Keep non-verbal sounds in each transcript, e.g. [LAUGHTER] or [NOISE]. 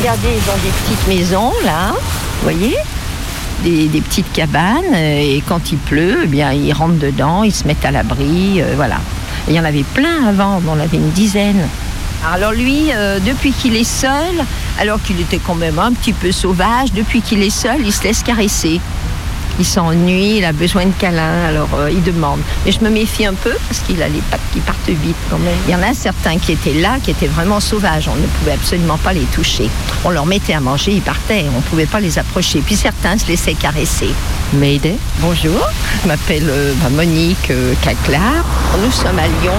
Regardez, ont des petites maisons là, vous voyez des, petites cabanes euh, et quand il pleut, eh bien ils rentrent dedans, ils se mettent à l'abri, euh, voilà. Il y en avait plein avant, on en avait une dizaine. Alors lui, euh, depuis qu'il est seul, alors qu'il était quand même un petit peu sauvage, depuis qu'il est seul, il se laisse caresser. Il s'ennuie, il a besoin de câlins, alors euh, il demande. Mais je me méfie un peu parce qu'il a les pattes qui partent vite quand même. Il y en a certains qui étaient là, qui étaient vraiment sauvages. On ne pouvait absolument pas les toucher. On leur mettait à manger, ils partaient. On ne pouvait pas les approcher. Puis certains se laissaient caresser. Mayday, bonjour. Je m'appelle euh, bah, Monique euh, Caclar. Nous sommes à Lyon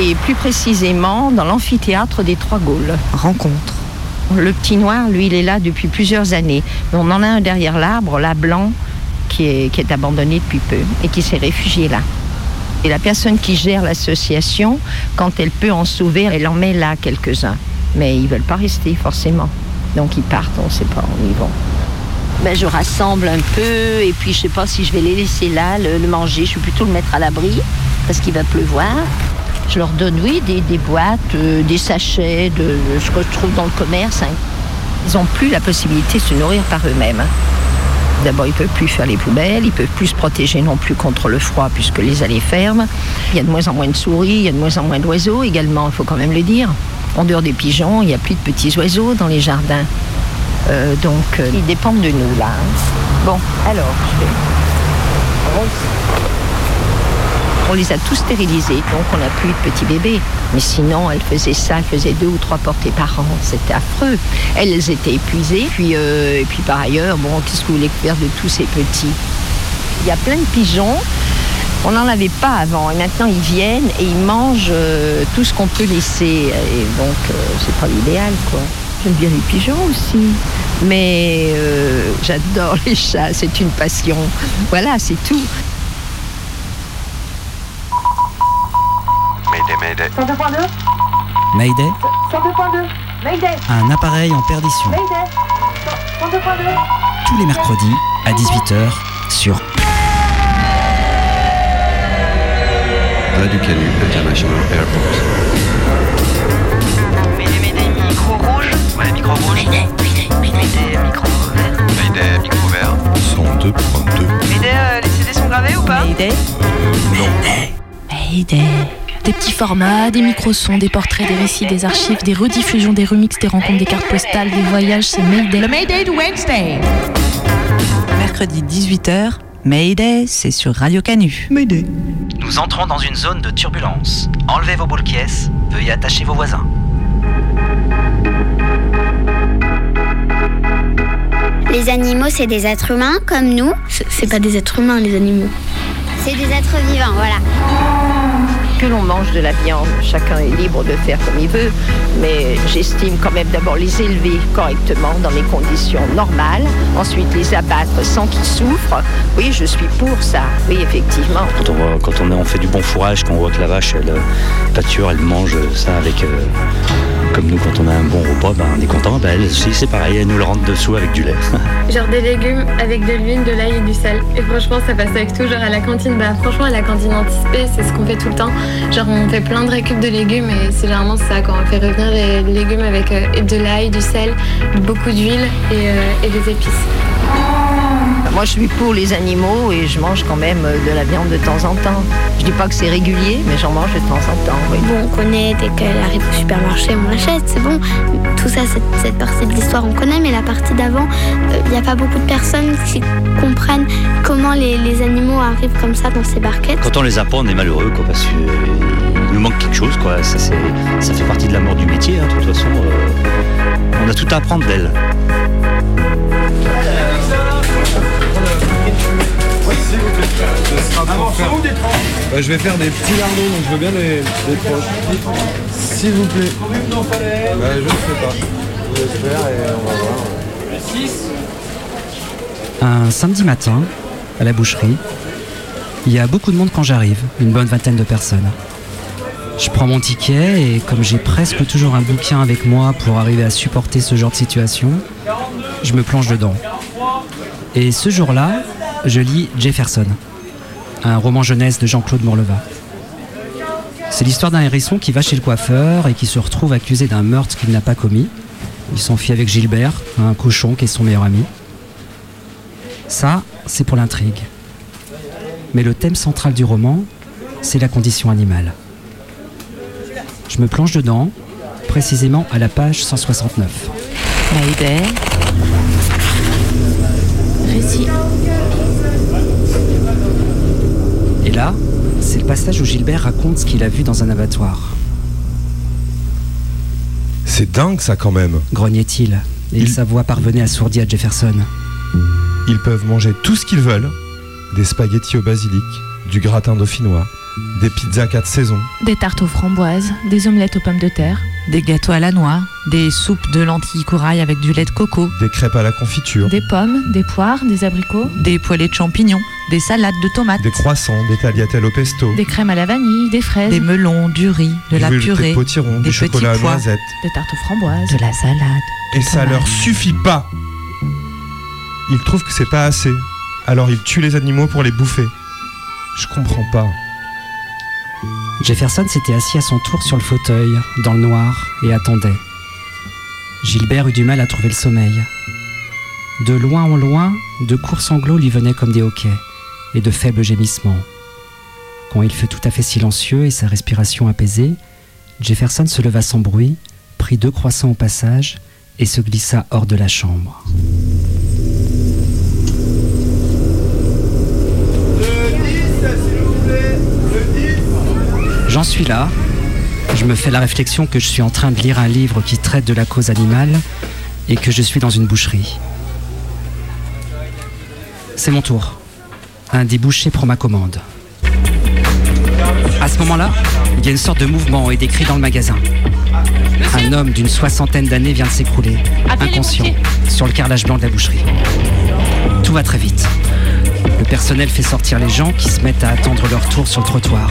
et plus précisément dans l'amphithéâtre des Trois Gaules. Rencontre. Le petit noir, lui, il est là depuis plusieurs années. Mais on en a un derrière l'arbre, là, blanc, qui est, qui est abandonné depuis peu et qui s'est réfugié là. Et la personne qui gère l'association, quand elle peut en sauver, elle en met là quelques-uns. Mais ils ne veulent pas rester forcément. Donc ils partent, on ne sait pas où ils vont. Ben, je rassemble un peu et puis je sais pas si je vais les laisser là, le, le manger. Je vais plutôt le mettre à l'abri parce qu'il va pleuvoir. Je leur donne, oui, des, des boîtes, euh, des sachets, de, de ce que je trouve dans le commerce. hein. Ils n'ont plus la possibilité de se nourrir par eux-mêmes. hein. D'abord, ils ne peuvent plus faire les poubelles, ils ne peuvent plus se protéger non plus contre le froid puisque les allées ferment. Il y a de moins en moins de souris, il y a de moins en moins d'oiseaux également, il faut quand même le dire. En dehors des pigeons, il n'y a plus de petits oiseaux dans les jardins. Euh, donc, euh, ils dépendent de nous là. hein. Bon, alors, je vais. On les a tous stérilisés, donc on n'a plus de petits bébés. Mais sinon, elles faisaient ça, elles faisaient deux ou trois portées par an. C'était affreux. Elles étaient épuisées. Puis, euh, et puis par ailleurs, bon, qu'est-ce que vous voulez faire de tous ces petits? Il y a plein de pigeons. On n'en avait pas avant. Et maintenant, ils viennent et ils mangent euh, tout ce qu'on peut laisser. Et donc, euh, c'est pas l'idéal, quoi. J'aime bien les pigeons aussi. Mais j'adore les chats, c'est une passion. Voilà, c'est tout. Mayday, Mayday. 102.2 Mayday, 102.2 Mayday un appareil en perdition. Mayday 102.2 Tous les mercredis à 18h sur Radio Canu International Airport. Mayday, Mayday, micro rouge. Ouais, micro rouge. Mayday, Mayday, Mayday, micro vert. Mayday, micro vert. 102.2. Mayday, euh, les CD sont gravés ou pas Mayday. Mayday. Des petits formats, des micro-sons, des portraits, des récits, des archives, des rediffusions, des remixes, des rencontres, des cartes postales, des voyages, c'est Mayday. Le Mayday de Wednesday. Mercredi 18h, Mayday, c'est sur Radio Canu. Mayday. Nous entrons dans une zone de turbulence. Enlevez vos boules veuillez attacher vos voisins. Les animaux, c'est des êtres humains comme nous. C'est pas des êtres humains, les animaux. C'est des êtres vivants, voilà. Que l'on mange de la viande, chacun est libre de faire comme il veut, mais j'estime quand même d'abord les élever correctement dans les conditions normales, ensuite les abattre sans qu'ils souffrent. Oui, je suis pour ça, oui, effectivement. Quand on, fait du bon fourrage, qu'on voit que la vache, elle euh, pâture, elle mange ça avec. euh, comme nous, quand on a un bon repas, ben, on est content. Ben, elle aussi, c'est pareil, elle nous le rentre dessous avec du lait. [LAUGHS] Genre des légumes avec de l'huile, de l'ail et du sel. Et franchement, ça passe avec tout. Genre à la cantine, bah franchement, à la cantine anticipée, c'est ce qu'on fait tout le temps. Genre on fait plein de récup de légumes et c'est généralement ça quand on fait revenir les légumes avec euh, de l'ail, du sel, beaucoup d'huile et, euh, et des épices. Moi, je suis pour les animaux et je mange quand même euh, de la viande de temps en temps. Je dis pas que c'est régulier, mais j'en mange de temps en temps, oui. Bon, on connaît dès qu'elle arrive au supermarché, on l'achète, c'est bon. Tout ça, cette, cette partie de l'histoire, on connaît, mais la partie d'avant, il n'y a pas beaucoup de personnes qui comprennent comment les, les animaux arrivent comme ça dans ces barquettes. Quand on les apprend, on est malheureux, quoi, parce qu'il nous manque quelque chose, quoi. Ça, c'est- ça fait partie de la mort du métier, hein, de toute façon. euh, on a tout à apprendre d'elle. Euh, je vais faire des petits lardons, donc je veux bien des, des tranches. S'il vous plaît. Bah, je ne sais pas. Je vais faire et on va voir. Un samedi matin, à la boucherie, il y a beaucoup de monde quand j'arrive, une bonne vingtaine de personnes. Je prends mon ticket et comme j'ai presque toujours un bouquin avec moi pour arriver à supporter ce genre de situation, je me plonge dedans. Et ce jour-là, je lis Jefferson, un roman jeunesse de Jean-Claude Morleva. C'est l'histoire d'un hérisson qui va chez le coiffeur et qui se retrouve accusé d'un meurtre qu'il n'a pas commis. Il s'enfuit avec Gilbert, un cochon qui est son meilleur ami. Ça, c'est pour l'intrigue. Mais le thème central du roman, c'est la condition animale. Je me plonge dedans, précisément à la page 169. Mayday. Récit. Et là, c'est le passage où Gilbert raconte ce qu'il a vu dans un abattoir. C'est dingue ça quand même. Grognait-il, et sa voix parvenait assourdie à Jefferson. Ils peuvent manger tout ce qu'ils veulent. Des spaghettis au basilic, du gratin dauphinois, des pizzas quatre saisons. Des tartes aux framboises, des omelettes aux pommes de terre. Des gâteaux à la noix, des soupes de lentilles corail avec du lait de coco, Des crêpes à la confiture, Des pommes, des poires, des abricots. des poêlées de champignons, des salades de tomates, des croissants, des tagliatelles au pesto, Des crèmes à la vanille, des fraises. des melons, du riz, de du la purée, de potiron, des du chocolat à petits pois, noisettes. Des tartes aux framboises. de la salade. Et ça leur suffit pas. Ils trouvent que c'est pas assez. Alors ils tuent les animaux pour les bouffer. Je comprends pas. Jefferson s'était assis à son tour sur le fauteuil, dans le noir, et attendait. Gilbert eut du mal à trouver le sommeil. De loin en loin, de courts sanglots lui venaient comme des hoquets, et de faibles gémissements. Quand il fut tout à fait silencieux et sa respiration apaisée, Jefferson se leva sans bruit, prit deux croissants au passage, et se glissa hors de la chambre. J'en suis là. Je me fais la réflexion que je suis en train de lire un livre qui traite de la cause animale et que je suis dans une boucherie. C'est mon tour. Un des bouchers prend ma commande. À ce moment-là, il y a une sorte de mouvement et des cris dans le magasin. Un homme d'une soixantaine d'années vient de s'écrouler, inconscient, sur le carrelage blanc de la boucherie. Tout va très vite. Le personnel fait sortir les gens qui se mettent à attendre leur tour sur le trottoir.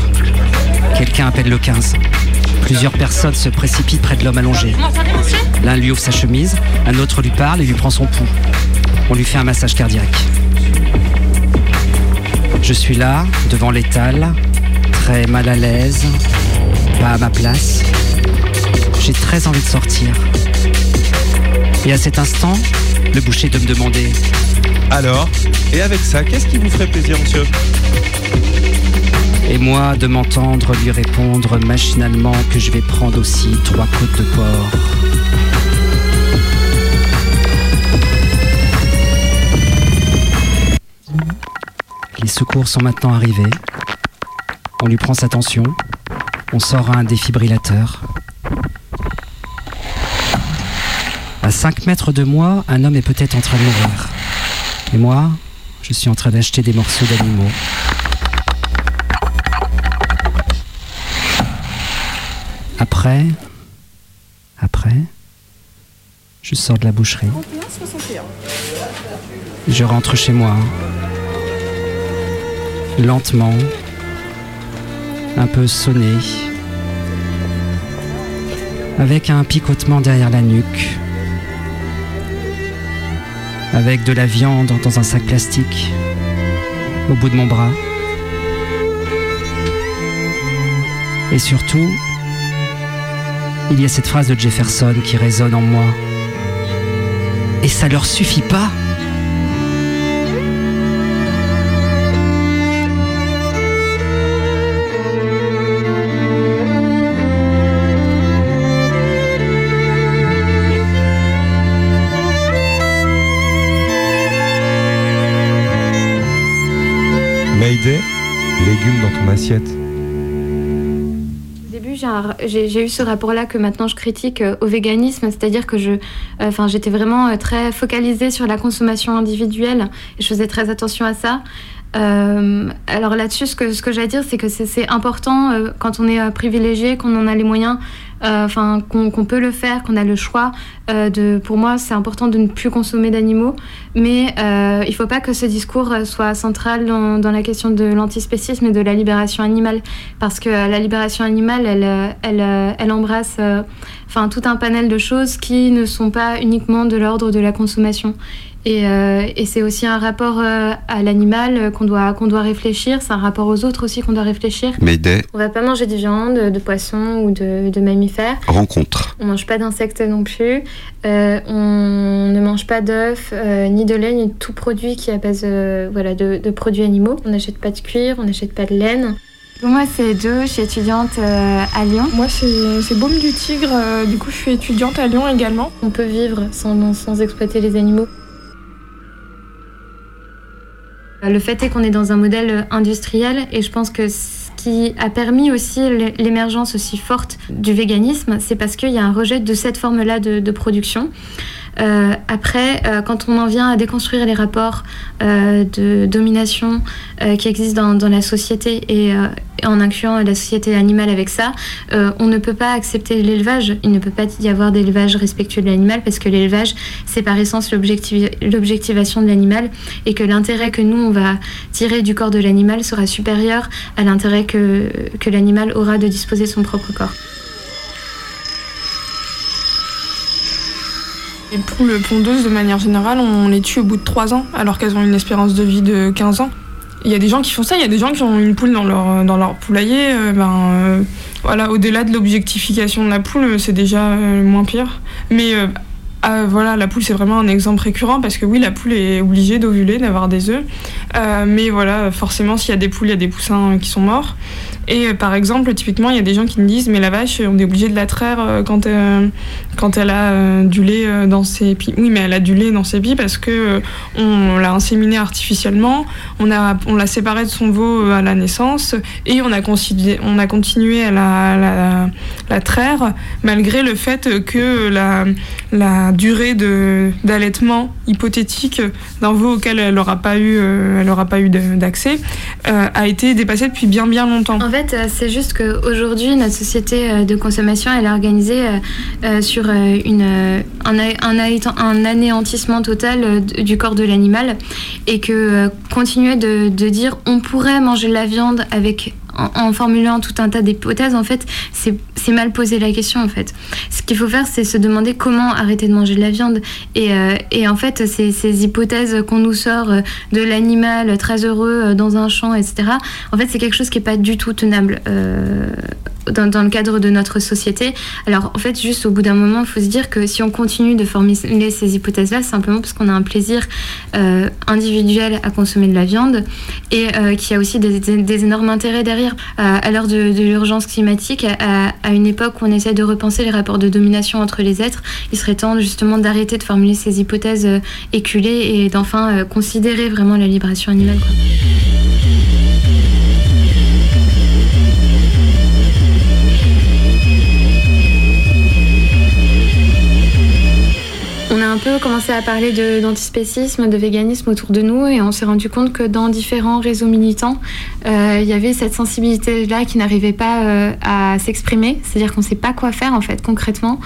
Quelqu'un appelle le 15. Plusieurs personnes se précipitent près de l'homme allongé. L'un lui ouvre sa chemise, un autre lui parle et lui prend son pouls. On lui fait un massage cardiaque. Je suis là, devant l'étal, très mal à l'aise, pas à ma place. J'ai très envie de sortir. Et à cet instant, le boucher de me demander Alors Et avec ça, qu'est-ce qui vous ferait plaisir, monsieur? Et moi de m'entendre lui répondre machinalement que je vais prendre aussi trois côtes de porc. Les secours sont maintenant arrivés. On lui prend sa tension. On sort un défibrillateur. À 5 mètres de moi, un homme est peut-être en train de mourir. Et moi, je suis en train d'acheter des morceaux d'animaux. Après, après, je sors de la boucherie. Je rentre chez moi. Lentement, un peu sonné, avec un picotement derrière la nuque, avec de la viande dans un sac plastique au bout de mon bras. Et surtout, il y a cette phrase de Jefferson qui résonne en moi. Et ça leur suffit pas Mayday, légumes dans ton assiette. J'ai eu ce rapport-là que maintenant je critique euh, au véganisme, c'est-à-dire que euh, j'étais vraiment euh, très focalisée sur la consommation individuelle et je faisais très attention à ça. Euh, alors là-dessus, ce que, ce que à dire, c'est que c'est- important euh, quand on est euh, privilégié, qu'on en a les moyens, enfin qu'on peut le faire, qu'on a le choix. pour moi, c'est important de ne plus consommer d'animaux, mais il ne faut pas que ce discours soit central dans, la question de l'antispécisme et de la libération animale, parce que la libération animale, elle, elle, elle embrasse enfin tout un panel de choses qui ne sont pas uniquement de l'ordre de la consommation. Et, euh, et c'est aussi un rapport euh, à l'animal qu'on doit, qu'on doit réfléchir, c'est un rapport aux autres aussi qu'on doit réfléchir. Mayday, On va pas manger de viande, de poisson ou de, de mammifères. Rencontre. On mange pas d'insectes non plus. Euh, on ne mange pas d'œufs, euh, ni de lait, ni de tout produit qui est à base euh, voilà, de, de produits animaux. On n'achète pas de cuir, on n'achète pas de laine. Moi, c'est deux, je suis étudiante euh, à Lyon. Moi, c'est c'est Baume du Tigre, euh, du coup, je suis étudiante à Lyon également. On peut vivre sans, sans exploiter les animaux. Le fait est qu'on est dans un modèle industriel et je pense que ce qui a permis aussi l'émergence aussi forte du véganisme, c'est parce qu'il y a un rejet de cette forme-là de, de production. Euh, après, euh, quand on en vient à déconstruire les rapports euh, de domination qui existent dans, la société et, en incluant la société animale avec ça, on ne peut pas accepter l'élevage. Il ne peut pas y avoir d'élevage respectueux de l'animal parce que l'élevage, c'est par essence l'objectiv- l'objectivation de l'animal et que l'intérêt que nous, on va tirer du corps de l'animal sera supérieur à l'intérêt que, que l'animal aura de disposer de son propre corps. Les poules pondeuses, de manière générale, on les tue au bout de 3 ans, alors qu'elles ont une espérance de vie de 15 ans. Il y a des gens qui font ça, il y a des gens qui ont une poule dans leur, dans leur poulailler. euh, ben, euh, voilà, au-delà de l'objectification de la poule, euh, c'est déjà euh, moins pire. Mais euh, ah, voilà, la poule, c'est vraiment un exemple récurrent parce que oui, la poule est obligée d'ovuler, d'avoir des œufs. Euh, mais voilà, forcément, s'il y a des poules, il y a des poussins euh, qui sont morts. Et euh, par exemple, typiquement, il y a des gens qui me disent Mais la vache, on est obligé de la traire euh, quand, euh, quand elle a du lait dans ses pieds. Oui, mais elle a du lait dans ses pieds parce que on l'a inséminée artificiellement, on, a, on l'a séparée de son veau à la naissance et on a, considé- on a continué à la, la, traire malgré le fait que la, la durée de, d'allaitement hypothétique d'un veau auquel elle n'aura pas eu, elle aura pas eu d'accès a été dépassée depuis bien bien longtemps. Fait, euh, c'est juste qu'aujourd'hui, notre société euh, de consommation, est organisée euh, sur un, anéantissement total du corps de l'animal et que continuer de, dire on pourrait manger la viande avec en, formulant tout un tas d'hypothèses, en fait, c'est mal poser la question, en fait. Ce qu'il faut faire, c'est se demander comment arrêter de manger de la viande. Et, euh, et en fait, ces, ces hypothèses qu'on nous sort euh, de l'animal très heureux euh, dans un champ, etc., en fait, c'est quelque chose qui n'est pas du tout tenable. dans, dans le cadre de notre société. Alors en fait, juste au bout d'un moment, il faut se dire que si on continue de formuler ces hypothèses-là, c'est simplement parce qu'on a un plaisir individuel à consommer de la viande et qu'il y a aussi des énormes intérêts derrière. Euh, à l'heure de, l'urgence climatique, à, à une époque où on essaie de repenser les rapports de domination entre les êtres, il serait temps justement d'arrêter de formuler ces hypothèses euh, éculées et d'enfin euh, considérer vraiment la libération animale. quoi. Un peu commencé à parler d'antispécisme, de, véganisme autour de nous et on s'est rendu compte que dans différents réseaux militants, euh, il y avait cette sensibilité-là qui n'arrivait pas euh, à s'exprimer. C'est-à-dire qu'on ne sait pas quoi faire en fait concrètement.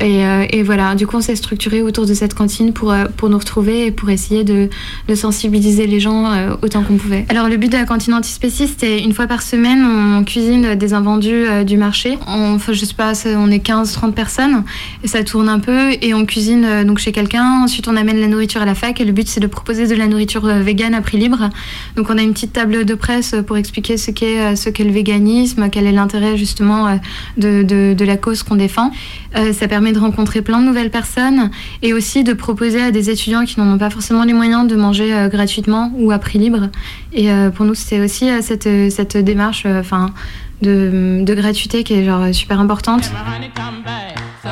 Et, euh, et voilà, du coup on s'est structuré autour de cette cantine pour, euh, pour nous retrouver et pour essayer de, sensibiliser les gens euh, autant qu'on pouvait. Alors le but de la cantine antispéciste, c'est une fois par semaine, on cuisine des invendus du marché. On, je sais pas, on est 15-30 personnes et ça tourne un peu et on cuisine donc chez quelqu'un. Ensuite on amène la nourriture à la fac et le but c'est de proposer de la nourriture végane à prix libre. Donc on a une petite table de presse pour expliquer ce qu'est ce qu'est le véganisme, quel est l'intérêt justement de, de, de la cause qu'on défend. Ça permet de rencontrer plein de nouvelles personnes et aussi de proposer à des étudiants qui n'en ont pas forcément les moyens de manger euh, gratuitement ou à prix libre. Et euh, pour nous, c'est aussi euh, cette, cette démarche de, de gratuité qui est genre super importante.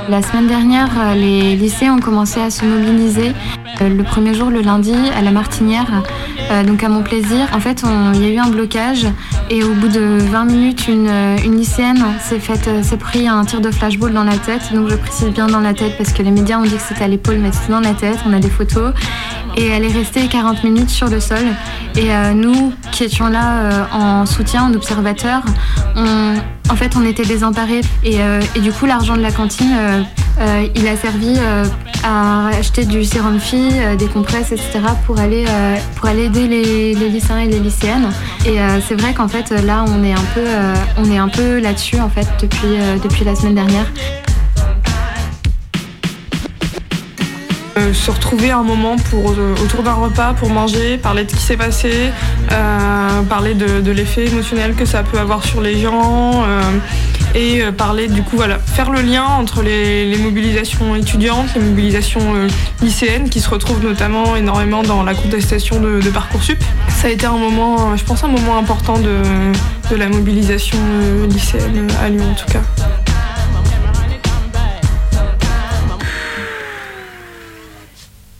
La semaine dernière, euh, les lycées ont commencé à se mobiliser. Euh, Le premier jour, le lundi, à la Martinière, euh, donc à mon plaisir. En fait, il y a eu un blocage et au bout de 20 minutes, une, lycéenne s'est fait, euh, s'est pris un tir de flashball dans la tête. Donc je précise bien dans la tête parce que les médias ont dit que c'était à l'épaule, mais c'était dans la tête. On a des photos. Et elle est restée 40 minutes sur le sol. Et nous, qui étions là en soutien, en observateur, on, en fait, on était désemparés. Et, euh, et du coup, l'argent de la cantine, euh, euh, il a servi à acheter du sérum fille, des compresses, etc. pour aller, pour aller aider les, les lycéens et les lycéennes. Et c'est vrai qu'en fait, là, on est un peu, peu là-dessus, en fait, depuis, depuis la semaine dernière. Euh, se retrouver un moment pour, euh, autour d'un repas pour manger, parler de ce qui s'est passé, euh, parler de, l'effet émotionnel que ça peut avoir sur les gens. et parler du coup voilà faire le lien entre les, mobilisations étudiantes, les mobilisations lycéennes qui se retrouvent notamment énormément dans la contestation de, de parcoursup. Ça a été un moment, je pense un moment important de, de la mobilisation lycéenne à Lyon en tout cas.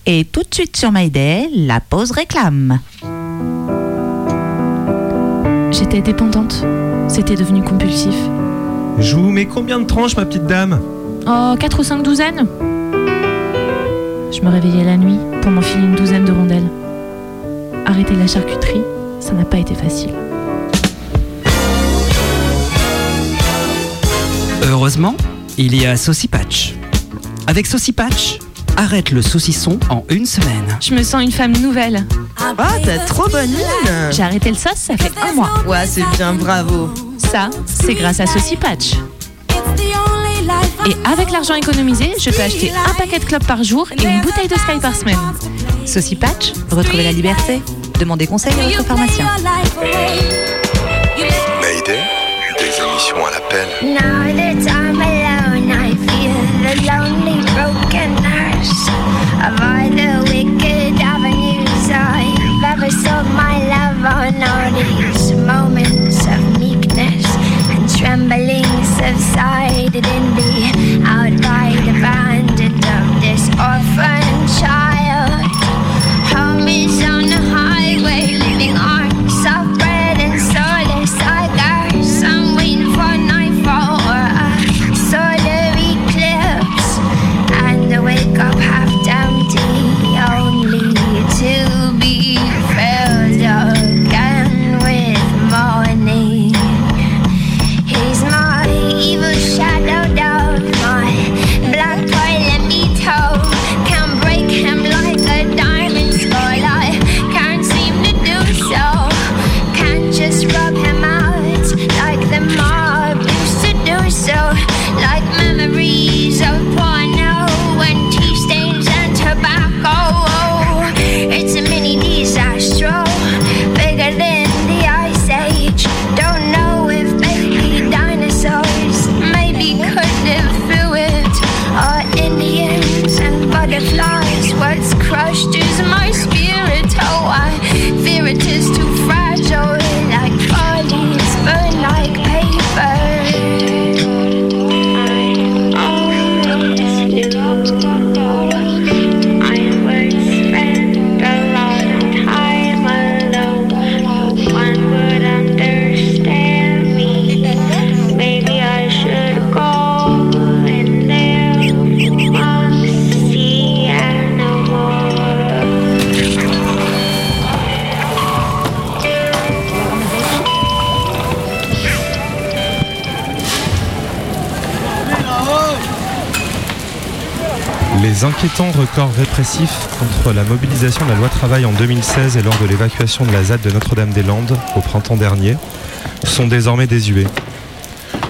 Et tout de suite sur Mayday, la pause réclame. J'étais dépendante. C'était devenu compulsif. Je vous mets combien de tranches, ma petite dame? Oh, 4 ou 5 douzaines Je me réveillais la nuit pour m'enfiler une douzaine de rondelles. Arrêter la charcuterie, ça n'a pas été facile. Heureusement, il y a Saucy Patch. Avec Saucy Patch, arrête le saucisson en une semaine. Je me sens une femme nouvelle. Ah, t'as trop bonne mine J'ai arrêté le sauce, ça fait un mois. Ouais, c'est bien, bravo. Ça, c'est grâce à Saucy Patch. Et avec l'argent économisé, je peux acheter un paquet de clopes par jour et une bouteille de Sky par semaine. Saucy Patch, retrouvez la liberté. Demandez conseil à votre pharmacien. Mayday, des émissions à l'appel. All the wicked avenues I've ever sold my love on. All these moments of meekness and trembling subsided in the records répressifs contre la mobilisation de la loi travail en 2016 et lors de l'évacuation de la ZAD de Notre-Dame-des-Landes au printemps dernier sont désormais désuets.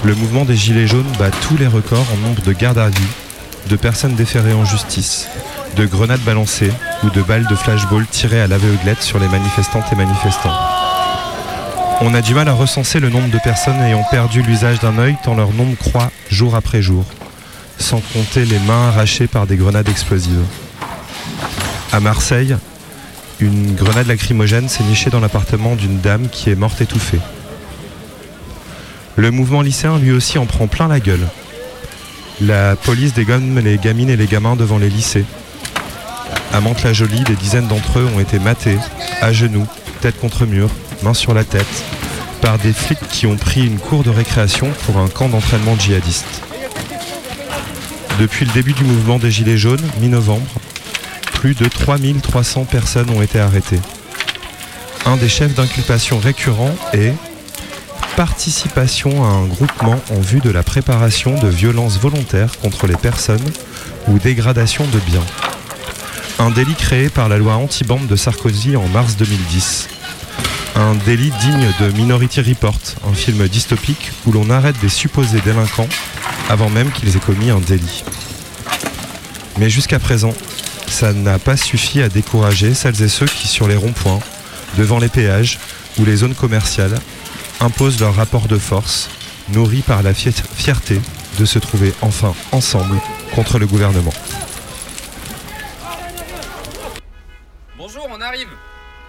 Le mouvement des Gilets jaunes bat tous les records en nombre de gardes à vue, de personnes déférées en justice, de grenades balancées ou de balles de flashball tirées à l'aveuglette sur les manifestantes et manifestants. On a du mal à recenser le nombre de personnes ayant perdu l'usage d'un œil tant leur nombre croît jour après jour, sans compter les mains arrachées par des grenades explosives. À Marseille, une grenade lacrymogène s'est nichée dans l'appartement d'une dame qui est morte étouffée. Le mouvement lycéen lui aussi en prend plein la gueule. La police dégomme les gamines et les gamins devant les lycées. À Mantes-la-Jolie, des dizaines d'entre eux ont été matés, à genoux, tête contre mur, main sur la tête, par des flics qui ont pris une cour de récréation pour un camp d'entraînement djihadiste. Depuis le début du mouvement des Gilets jaunes, mi-novembre, plus de 3300 personnes ont été arrêtées. Un des chefs d'inculpation récurrents est participation à un groupement en vue de la préparation de violences volontaires contre les personnes ou dégradation de biens. Un délit créé par la loi anti-bande de Sarkozy en mars 2010. Un délit digne de Minority Report, un film dystopique où l'on arrête des supposés délinquants avant même qu'ils aient commis un délit. Mais jusqu'à présent, ça n'a pas suffi à décourager celles et ceux qui, sur les ronds-points, devant les péages ou les zones commerciales, imposent leur rapport de force nourris par la fierté de se trouver enfin ensemble contre le gouvernement. Bonjour, on arrive.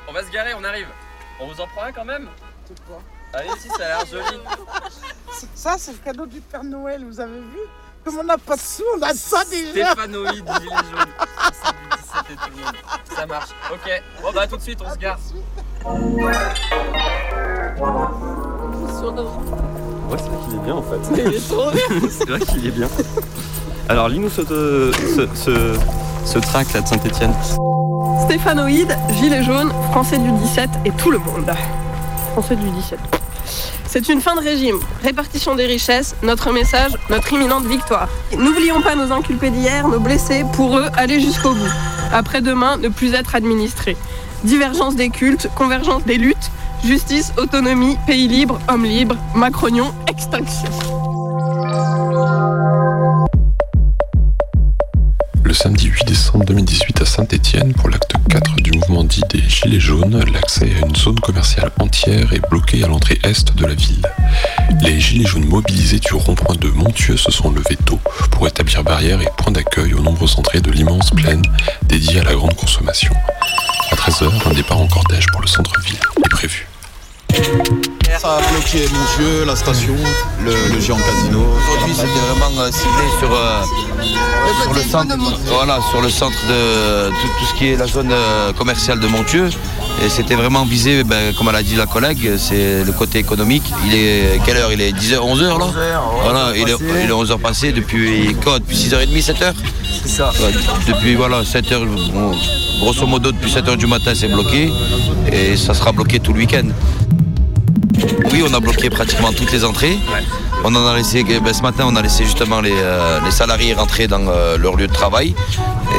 On va se garer, on arrive. On vous en prend un quand même? Allez, si, ça a l'air joli. [LAUGHS] Ça, c'est le cadeau du Père Noël, vous avez vu? Comme on n'a pas de sous, on a ça déjà Stéphanoïde, gilet jaune. Ça, du 17 et tout le monde. Ça marche. Ok. Bon, bah, tout de suite, on se gare. Ouais, c'est vrai qu'il est bien en fait. Il est trop bien. [LAUGHS] c'est vrai qu'il est bien. Alors, lis-nous ce, ce, ce, ce track là de Saint-Etienne. Stéphanoïde, gilet jaune, français du 17 et tout le monde. Français du 17. C'est une fin de régime, répartition des richesses, notre message, notre imminente victoire. N'oublions pas nos inculpés d'hier, nos blessés, pour eux, aller jusqu'au bout. Après-demain, ne plus être administrés. Divergence des cultes, convergence des luttes, justice, autonomie, pays libre, homme libre, Macronion, extinction. Samedi 8 décembre 2018 à Saint-Étienne, pour l'acte 4 du mouvement dit des Gilets jaunes, l'accès à une zone commerciale entière est bloqué à l'entrée est de la ville. Les Gilets jaunes mobilisés du rond-point de Montieux se sont levés tôt pour établir barrières et points d'accueil aux nombreuses entrées de l'immense plaine dédiée à la grande consommation. À 13h, un départ en cortège pour le centre-ville est prévu. Ça a bloqué Montieux, la station, le, le géant casino. Aujourd'hui, c'était vraiment euh, ciblé sur, euh, sur le centre, voilà, sur le centre de tout, tout ce qui est la zone euh, commerciale de Montieux. Et c'était vraiment visé, ben, comme elle a dit la collègue, c'est le côté économique. Il est quelle heure? Il est 10h, 11h là? Voilà, il est, il est 11h passé depuis quoi Depuis 6h30, 7h C'est ça. depuis voilà, 7h, bon, grosso modo depuis 7h du matin c'est bloqué. Et ça sera bloqué tout le week-end. Oui, on a bloqué pratiquement toutes les entrées. On en a laissé, ben, ce matin, on a laissé justement les, euh, les salariés rentrer dans euh, leur lieu de travail.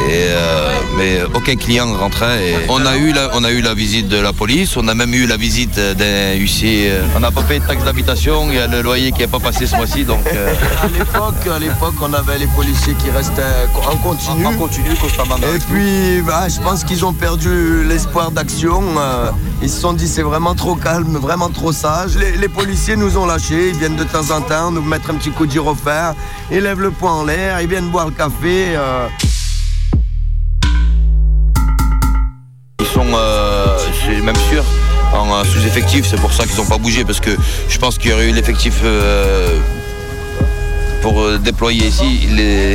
Et, euh, mais aucun client rentrait. Et on, a eu la, on a eu la visite de la police, on a même eu la visite d'un huissier. On n'a pas payé de taxe d'habitation, il y a le loyer qui n'est pas passé ce mois-ci. Donc, [LAUGHS] À l'époque, à l'époque, on avait les policiers qui restaient en continu. En continu, constamment. Et puis, bah, je pense qu'ils ont perdu l'espoir d'action. Ils se sont dit c'est vraiment trop calme, vraiment trop sage. Les, policiers nous ont lâchés. Ils viennent de temps en temps nous mettre un petit coup de gyrophare. Ils lèvent le poing en l'air. Ils viennent boire le café. euh. Ils sont, euh, suis même sûr, en euh, sous-effectif. C'est pour ça qu'ils n'ont pas bougé, parce que je pense qu'il y aurait eu l'effectif pour euh, déployer ici.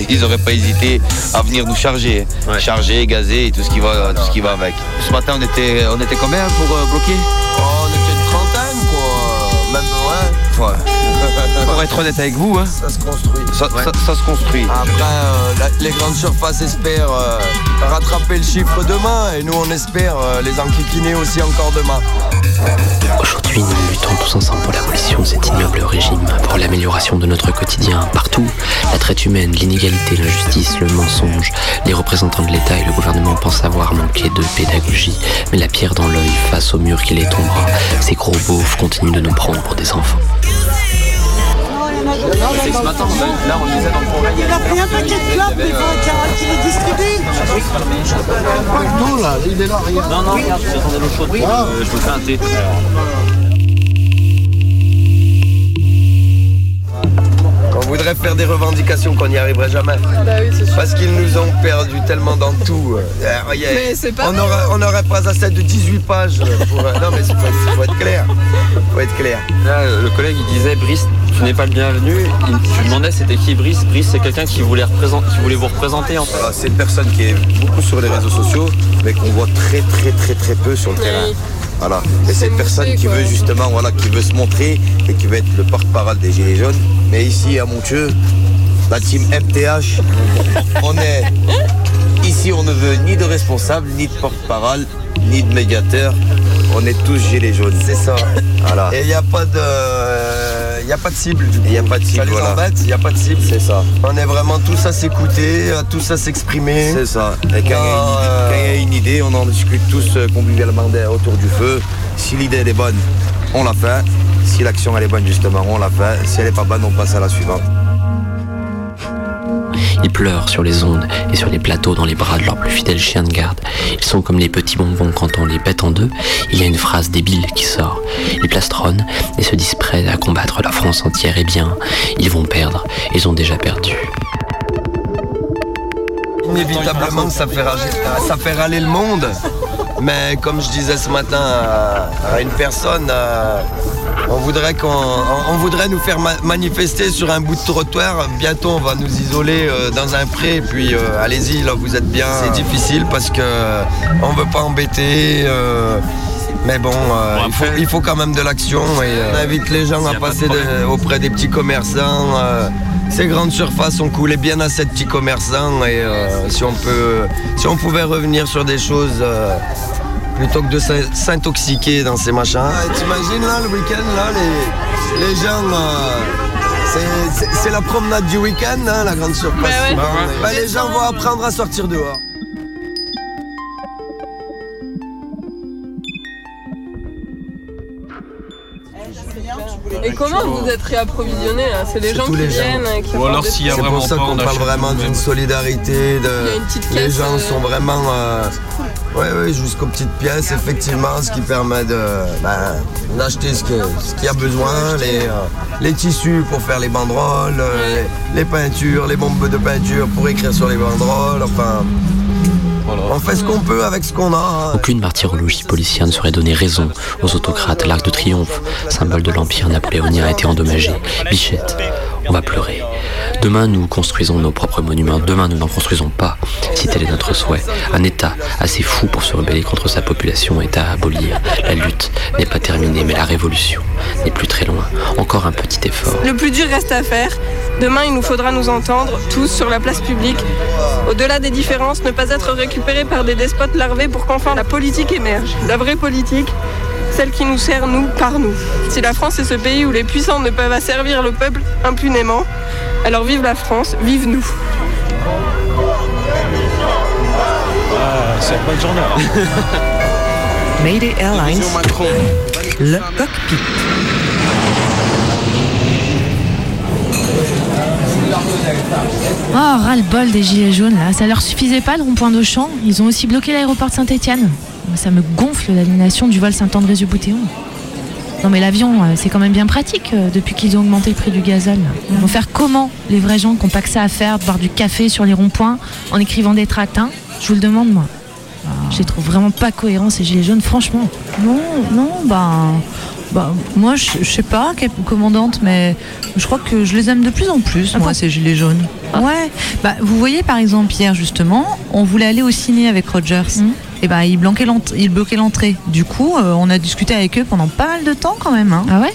Ils n'auraient pas hésité à venir nous charger. Charger, gazer et tout ce qui va, tout ce qui va avec. Ce matin, on était, on était combien pour euh, bloquer? Oh, on était une trentaine, quoi. Même, ouais. Ouais. [LAUGHS] Pour être honnête avec vous, hein, Ça se construit. ça, ça- ça se construit. Après, euh, la- les grandes surfaces espèrent euh, rattraper le chiffre demain et nous on espère euh, les enquiquiner aussi encore demain. Aujourd'hui, nous luttons tous ensemble pour l'abolition de cet ignoble régime, pour l'amélioration de notre quotidien partout. La traite humaine, l'inégalité, l'injustice, le mensonge. Les représentants de l'État et le gouvernement pensent avoir manqué de pédagogie, mais la pierre dans l'œil face au mur qui les tombera. Ces gros beaufs continuent de nous prendre pour des enfants. C'est que ce matin, on a- là, on disait dans le programme. Il a pris un paquet de clopes, mais il faudrait qu'il les distribue. Non, là, il est là, regarde. Non, non, regarde, j'attendais l'eau chaude. Euh, je me fais un thé. Voudrait faire des revendications qu'on n'y arriverait jamais. Parce qu'ils nous ont perdu tellement dans tout. Euh, regarde, Mais c'est pas on, vrai. aurait, on aurait pas assez de 18 pages. Pour, euh, non mais il faut, faut être clair. faut être clair. Là, le collègue, il disait Brice, tu n'es pas le bienvenu. Il, tu demandais c'était qui Brice? Brice, c'est quelqu'un qui voulait, représenter, qui voulait vous représenter en fait. Voilà, c'est une personne qui est beaucoup sur les réseaux sociaux, mais qu'on voit très très très très peu sur le terrain. Voilà. Et c'est une personne qui veut justement, voilà, qui veut se montrer et qui veut être le porte-parole des Gilets jaunes. Mais ici à Montieu, la team MTH, on est ici, on ne veut ni de responsable, ni de porte-parole, ni de médiateur. On est tous Gilets jaunes. C'est ça. Voilà. Et il n'y a pas de. Il n'y a pas de cible. Il n'y a pas de cible, Ça les voilà. embête, il n'y a pas de cible. C'est ça. On est vraiment tous à s'écouter, à tous à s'exprimer. C'est ça. Et quand il y a une euh, quand il y a une idée, on en discute tous euh, convivialement autour du feu. Si l'idée elle est bonne, on la fait. Si l'action elle est bonne justement, on la fait. Si elle n'est pas bonne, on passe à la suivante. Ils pleurent sur les ondes et sur les plateaux dans les bras de leurs plus fidèles chiens de garde. Ils sont comme les petits bonbons quand on les pète en deux. Il y a une phrase débile qui sort. Ils plastronnent et se disent prêts à combattre la France entière. Eh bien, ils vont perdre. Ils ont déjà perdu. Inévitablement, ça fait, ça fait râler le monde. Mais comme je disais ce matin à, une personne, on voudrait, qu'on, on, on voudrait nous faire ma- manifester sur un bout de trottoir. Bientôt, on va nous isoler euh, dans un pré. Puis euh, allez-y, là, vous êtes bien. C'est difficile parce que euh, on veut pas embêter. euh, mais bon, euh, il, faut, il faut quand même de l'action et euh, on invite les gens à passer de- auprès des petits commerçants. euh, ces grandes surfaces ont coulé bien à ces petits commerçants et euh, si on peut, si on pouvait revenir sur des choses euh, plutôt que de s'in- s'intoxiquer dans ces machins. T'imagines là le week-end là les, les gens. euh, c'est- la promenade du week-end, hein, la grande surface. ouais. Bah, bah, les gens vont apprendre à sortir dehors. Et comment vous êtes réapprovisionné là C'est les gens tous qui les viennent et qui Ou alors s'il y a vraiment C'est pour ça qu'on parle vraiment d'une solidarité. Il y a De... une petite Les caisse, gens euh, sont vraiment. euh, Ouais, ouais, jusqu'aux petites pièces, effectivement, ce qui permet de ben, d'acheter ce que- ce qu'il y a besoin, les, euh, les tissus pour faire les banderoles, euh, les, les peintures, les bombes de peinture pour écrire sur les banderoles, enfin. On fait ce qu'on peut avec ce qu'on a. hein. Aucune martyrologie policière ne saurait donner raison aux autocrates. L'Arc de Triomphe, symbole de l'Empire napoléonien, a été endommagé. Bichette, on va pleurer. Demain, nous construisons nos propres monuments. Demain, nous n'en construisons pas, si tel est notre souhait. Un État assez fou pour se rebeller contre sa population est à abolir. La lutte n'est pas terminée, mais la révolution n'est plus très loin. Encore un petit effort. Le plus dur reste à faire. Demain, il nous faudra nous entendre, tous sur la place publique. Au-delà des différences, ne pas être récupérés par des despotes larvés pour qu'enfin la politique émerge. La vraie politique, celle qui nous sert, nous, par nous. Si la France est ce pays où les puissants ne peuvent asservir le peuple impunément, alors vive la France, vive nous. Ah, c'est de journée. [LAUGHS] Mayday Airlines, le cockpit. Oh, ras-le-bol des gilets jaunes, là. Ça leur suffisait pas le rond-point d'Auchan Ils ont aussi bloqué l'aéroport de Saint-Etienne. Ça me gonfle l'annulation du vol Saint-André-du-Boutéon. Non mais l'avion, euh, c'est quand même bien pratique euh, depuis qu'ils ont augmenté le prix du gazole. Ils vont faire comment les vrais gens qui n'ont pas que ça à faire, boire du café sur les ronds-points en écrivant des tracts hein Je vous le demande moi. Je les trouve vraiment pas cohérents ces gilets jaunes, franchement. Non, non, ben. bah, moi, je je sais pas, commandante, mais je crois que je les aime de plus en plus, moi, ces gilets jaunes. Ouais, bah, vous voyez, par exemple, hier, justement, on voulait aller au ciné avec Rogers. Et ben, ils, bloquaient l'ent- ils bloquaient l'entrée. Du coup, euh, on a discuté avec eux pendant pas mal de temps, quand même. hein. Ah ouais?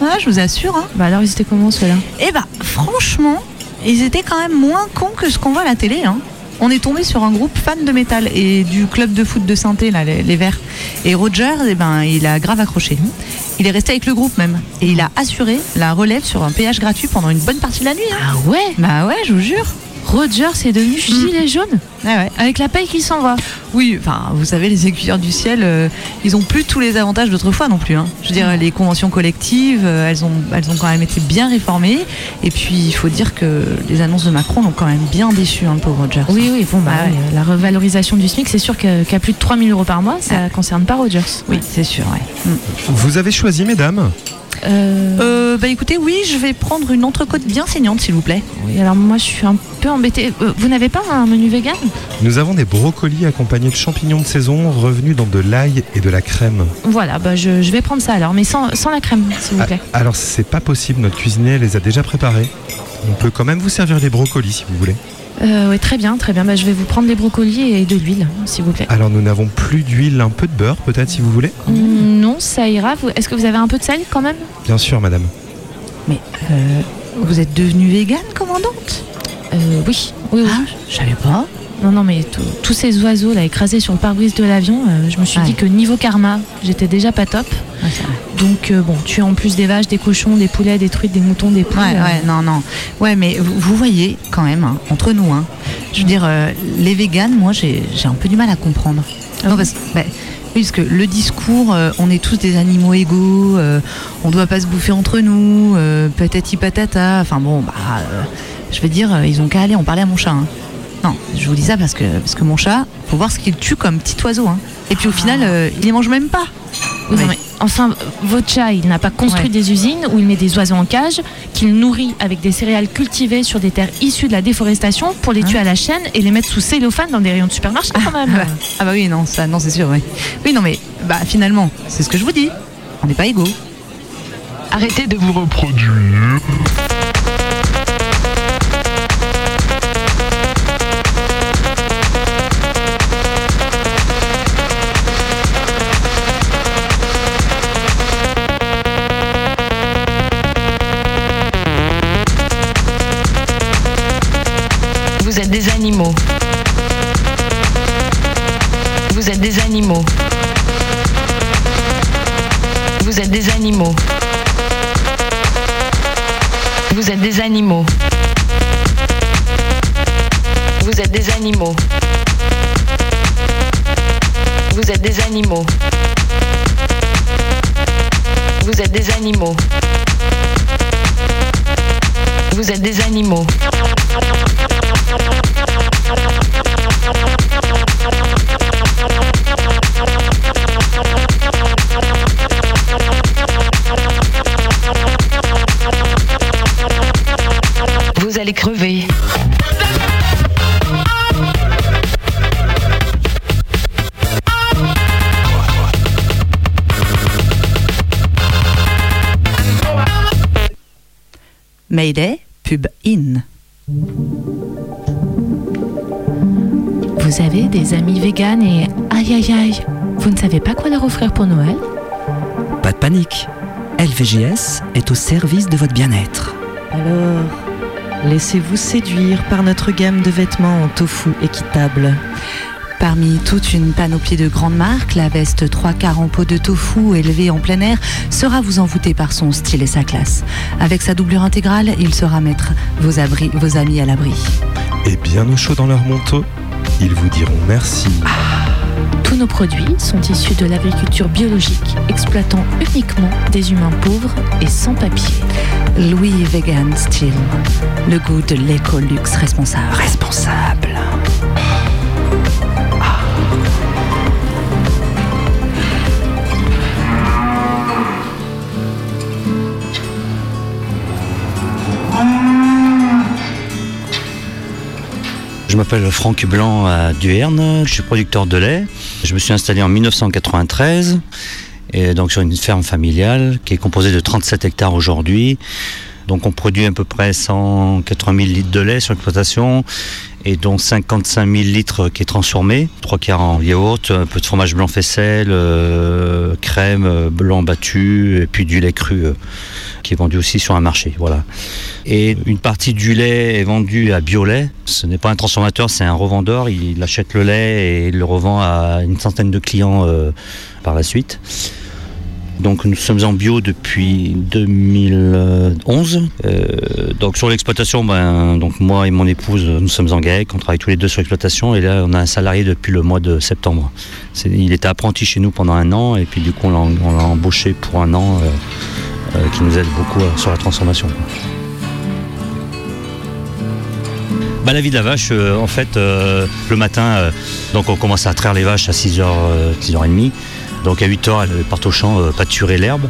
Ouais, je vous assure. hein. Bah alors, ils étaient comment ceux-là? Eh bah, franchement, ils étaient quand même moins cons que ce qu'on voit à la télé. Hein. On est tombé sur un groupe fan de métal et du club de foot de Sainté, là, les, les Verts. Et Roger, eh ben, il a grave accroché. Il est resté avec le groupe même. Et il a assuré la relève sur un péage gratuit pendant une bonne partie de la nuit. Ah ouais? Bah ouais, je vous jure. Roger, c'est devenu gilet jaune ouais. Avec la paye qui s'en va Oui, enfin, vous savez, les aiguilleurs du ciel, euh, ils ont plus tous les avantages d'autrefois non plus. hein. Je veux dire, les conventions collectives, euh, elles, ont, elles ont quand même été bien réformées. Et puis, il faut dire que les annonces de Macron l'ont quand même bien déçu, hein, le pauvre Rogers. Oui, oui, bon, bah, Ah ouais. euh, la revalorisation du SMIC, c'est sûr que- qu'à plus de 3000 euros par mois, ça concerne pas Rogers. Oui, c'est sûr, ouais. Vous avez choisi, mesdames? Euh, bah écoutez, oui, je vais prendre une entrecôte bien saignante, s'il vous plaît. Oui, alors moi, je suis un peu embêtée. Euh, vous n'avez pas un menu vegan? Nous avons des brocolis accompagnés de champignons de saison revenus dans de l'ail et de la crème. Voilà, bah, je, je vais prendre ça alors, mais sans, sans la crème, s'il vous Ah, plaît. alors c'est pas possible, notre cuisinier les a déjà préparés. On peut quand même vous servir des brocolis si vous voulez. Euh, oui, très bien, très bien. Bah, je vais vous prendre des brocolis et de l'huile, s'il vous plaît. Alors nous n'avons plus d'huile, un peu de beurre peut-être si vous voulez. Mm, Non, ça ira. Vous- Est-ce que vous avez un peu de sel quand même? Bien sûr madame. Mais euh, vous êtes devenue végane, commandante? Euh, oui, oui, oui. je savais pas. Non, non, mais tous ces oiseaux là écrasés sur le pare-brise de l'avion, euh, je me suis Ouais. dit que niveau karma, j'étais déjà pas top. Donc, euh, bon, tuer en plus des vaches, des cochons, des poulets, des truites, des moutons, des poules. Ouais, euh, ouais, non, non. Ouais, mais vous, vous voyez, quand même, hein, entre nous, hein, je veux dire, euh, les véganes, moi, j'ai un peu du mal à comprendre. Non, parce, bah, oui, parce que le discours, euh, on est tous des animaux égaux, euh, on doit pas se bouffer entre nous, euh, patati patata, enfin bon, bah. je vais dire, ils ont qu'à aller en parler à mon chat. hein. Non, je vous dis ça parce que, parce que mon chat, faut voir ce qu'il tue comme petit oiseau. hein. Et puis au final, euh, il les mange même pas. Oui, non, mais enfin, votre chat, il n'a pas construit Ouais. des usines où il met des oiseaux en cage, qu'il nourrit avec des céréales cultivées sur des terres issues de la déforestation pour les tuer à la chaîne et les mettre sous cellophane dans des rayons de supermarché quand même. Ah bah, ah bah oui, non, ça, non, c'est sûr, oui. Oui, non, mais bah finalement, c'est ce que je vous dis. On n'est pas égaux. Arrêtez de vous reproduire. Animaux. Vous êtes des animaux. Vous êtes des animaux. Vous êtes des animaux. Vous êtes des animaux. Allez crever. Mayday, pub in. Vous avez des amis véganes et aïe aïe aïe, vous ne savez pas quoi leur offrir pour Noël? Pas de panique. LVGS est au service de votre bien-être. Alors, laissez-vous séduire par notre gamme de vêtements en tofu équitable. Parmi toute une panoplie de grandes marques, la veste 3 quarts en peau de tofu élevée en plein air sera vous envoûter par son style et sa classe. Avec sa doublure intégrale, il saura mettre vos, abris, vos amis à l'abri. Et bien au chaud dans leur manteau, ils vous diront merci. Tous nos produits sont issus de l'agriculture biologique, exploitant uniquement des humains pauvres et sans papier. Louis Vegan Style, le goût de l'éco-luxe responsable. Responsable. Je m'appelle Franck Blanc à Duerne, je suis producteur de lait. Je me suis installé en 1993 et donc sur une ferme familiale qui est composée de 37 hectares aujourd'hui. Donc on produit à peu près 180 000 litres de lait sur l'exploitation et donc 55 000 litres qui est transformé, trois quarts en yaourt, un peu de fromage blanc faisselle, euh, crème euh, blanc battu et puis du lait cru euh, qui est vendu aussi sur un marché. Voilà. Et une partie du lait est vendue à Biolait. Ce n'est pas un transformateur, c'est un revendeur. Il achète le lait et il le revend à une centaine de clients par la suite. Donc nous sommes en bio depuis 2011. Euh, donc sur l'exploitation, ben, donc moi et mon épouse, nous sommes en GAEC, on travaille tous les deux sur l'exploitation et là on a un salarié depuis le mois de septembre. Il était apprenti chez nous pendant un an et puis du coup on l'a embauché pour un an euh, euh, qui nous aide beaucoup sur la transformation. Bah, la vie de la vache, en fait, le matin, donc on commence à traire les vaches à 6h, 6h30. Donc à 8h, elles partent au champ euh, pâturer l'herbe.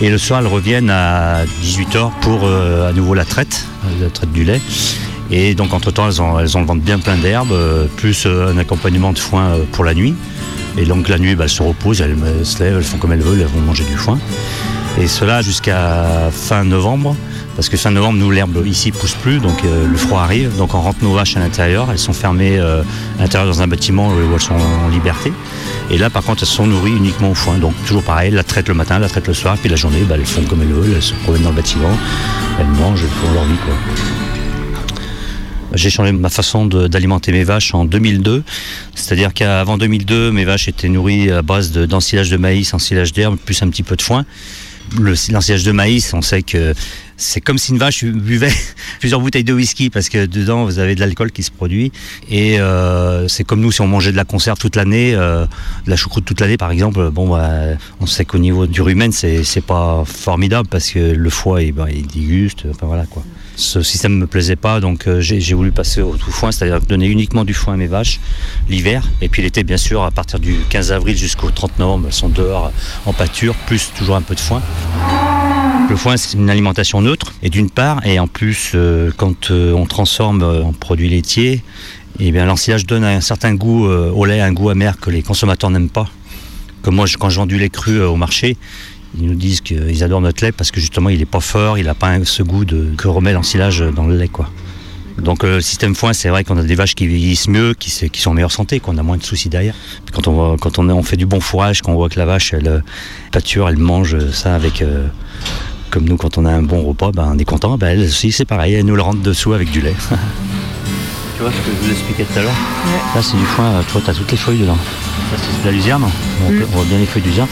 Et le soir, elles reviennent à 18h pour euh, à nouveau la traite, euh, la traite du lait. Et donc entre-temps, elles ont, elles le bien plein d'herbe, plus un accompagnement de foin pour la nuit. Et donc la nuit, bah, elles se reposent, elles se lèvent, elles font comme elles veulent, elles vont manger du foin. Et cela jusqu'à fin novembre, parce que fin novembre, nous, l'herbe ici pousse plus, donc euh, le froid arrive, donc on rentre nos vaches à l'intérieur, elles sont fermées euh, à l'intérieur dans un bâtiment où elles sont en liberté. Et là, par contre, elles sont nourries uniquement au foin, donc toujours pareil, la traite le matin, la traite le soir, puis la journée, bah, elles font comme elles veulent, elles se promènent dans le bâtiment, elles mangent, elles font leur vie. J'ai changé ma façon de- d'alimenter mes vaches en 2002. C'est-à-dire qu'avant 2002, mes vaches étaient nourries à base de- d'ensilage de, maïs, ensilage d'herbe, plus un petit peu de foin. Le- L'ensilage de maïs, on sait que c'est comme si une vache [LAUGHS] buvait plusieurs bouteilles de whisky parce que dedans vous avez de l'alcool qui se produit. Et euh, c'est comme nous si on mangeait de la conserve toute l'année, euh, de la choucroute toute l'année par exemple. Bon, bah, on sait qu'au niveau du rumen, c'est c'est pas formidable parce que le foie, il, bah, il déguste. Enfin voilà quoi. Ce système me plaisait pas, donc euh, j'ai voulu passer au tout foin, c'est-à-dire donner uniquement du foin à mes vaches l'hiver. Et puis l'été, bien sûr, à partir du 15 avril jusqu'au 30 novembre, elles sont dehors en pâture, plus toujours un peu de foin. Le foin, c'est une alimentation neutre, et d'une part, et en plus, euh, quand euh, on transforme en produits laitiers, eh bien, l'ensilage donne un certain goût au lait, un goût amer que les consommateurs n'aiment pas. Comme moi, quand je vends du lait cru au marché, ils nous disent qu'ils adorent notre lait parce que justement, il n'est pas fort, il n'a pas ce goût de, que remet l'ensilage dans le lait, quoi. Donc euh, le système foin, c'est vrai qu'on a des vaches qui vieillissent mieux, qui, sont en meilleure santé, qu'on a moins de soucis derrière. Quand on, fait du bon fourrage, qu'on voit que la vache, elle euh, pâture, elle mange euh, ça avec... comme nous, quand on a un bon repas, ben, on est content. Ben, elle aussi, c'est pareil, elle nous le rentre dessous avec du lait. [LAUGHS] tu vois ce que je vous expliquais tout à l'heure? Là, c'est du foin, euh, tu vois, tu as toutes les feuilles dedans. Ça, c'est de la luzerne. On, peut- on voit bien les feuilles de luzerne.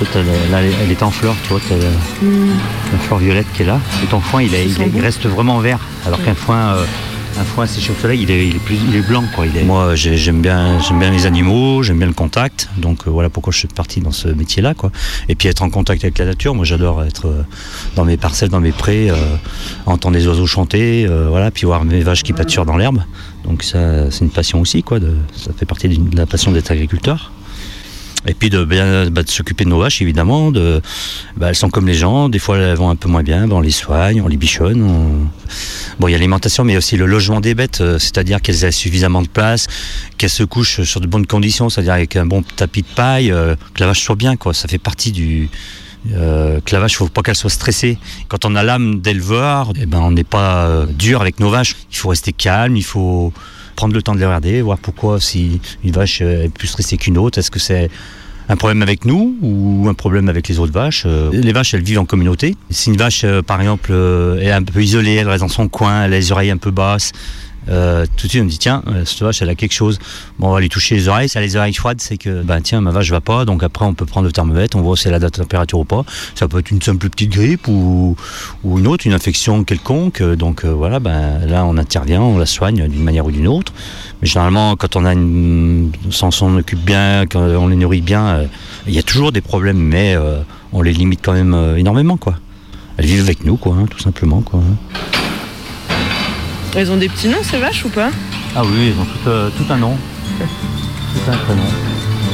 Le- là, elle est en fleur, tu vois, tu as la fleur violette qui est là. Et ton foin, il, est- il, est- il reste vraiment vert. Alors qu'un foin, euh, un foin séché au il est, blanc, quoi. Il est... Moi, j'ai- j'aime bien, j'aime bien les animaux, j'aime bien le contact. Donc euh, voilà pourquoi je suis parti dans ce métier-là. Et puis être en contact avec la nature. Moi, j'adore être euh, dans mes parcelles, dans mes prés, euh, entendre les oiseaux chanter, voilà, puis voir mes vaches qui pâturent dans l'herbe. Donc ça, c'est une passion aussi, quoi. Ça fait partie de la passion d'être agriculteur. Et puis de bien bah, de s'occuper de nos vaches, évidemment. De, bah, elles sont comme les gens. Des fois, elles vont un peu moins bien. bah, on les soigne, on les bichonne. on- Bon, il y a l'alimentation, mais aussi le logement des bêtes, euh, c'est-à-dire qu'elles aient suffisamment de place, qu'elles se couchent sur de bonnes conditions, c'est-à-dire avec un bon tapis de paille, euh, que la vache soit bien, quoi. Ça fait partie du. Euh, que la vache, faut pas qu'elle soit stressée. Quand on a l'âme d'éleveur, eh ben, on n'est pas euh, dur avec nos vaches. Il faut rester calme, il faut prendre le temps de les regarder, voir pourquoi si une vache est plus stressée qu'une autre. Est-ce que c'est un problème avec nous ou un problème avec les autres vaches Euh, Les vaches, elles vivent en communauté. Si une vache, euh, par exemple, euh, est un peu isolée, elle reste dans son coin, elle a les oreilles un peu basses, tout de suite on dit tiens, cette vache, elle a quelque chose. Bon, on va lui toucher les oreilles. Si elle a les oreilles froides, c'est que ben tiens, ma vache va pas. Donc après, on peut prendre le thermomètre, on voit si elle a de la température ou pas. Ça peut être une simple petite grippe ou, une autre, une infection quelconque. Donc voilà, ben là, on intervient, on la soigne d'une manière ou d'une autre. Mais généralement, quand on a une, s'en s'en occupe bien, quand on les nourrit bien, euh, il y a toujours des problèmes, mais euh, on les limite quand même euh, énormément, quoi. Elles vivent avec nous, quoi, hein, tout simplement, quoi. Elles ont des petits noms, ces vaches ou pas? Ah oui, elles ont tout, euh, tout un nom. [LAUGHS] Tout un prénom.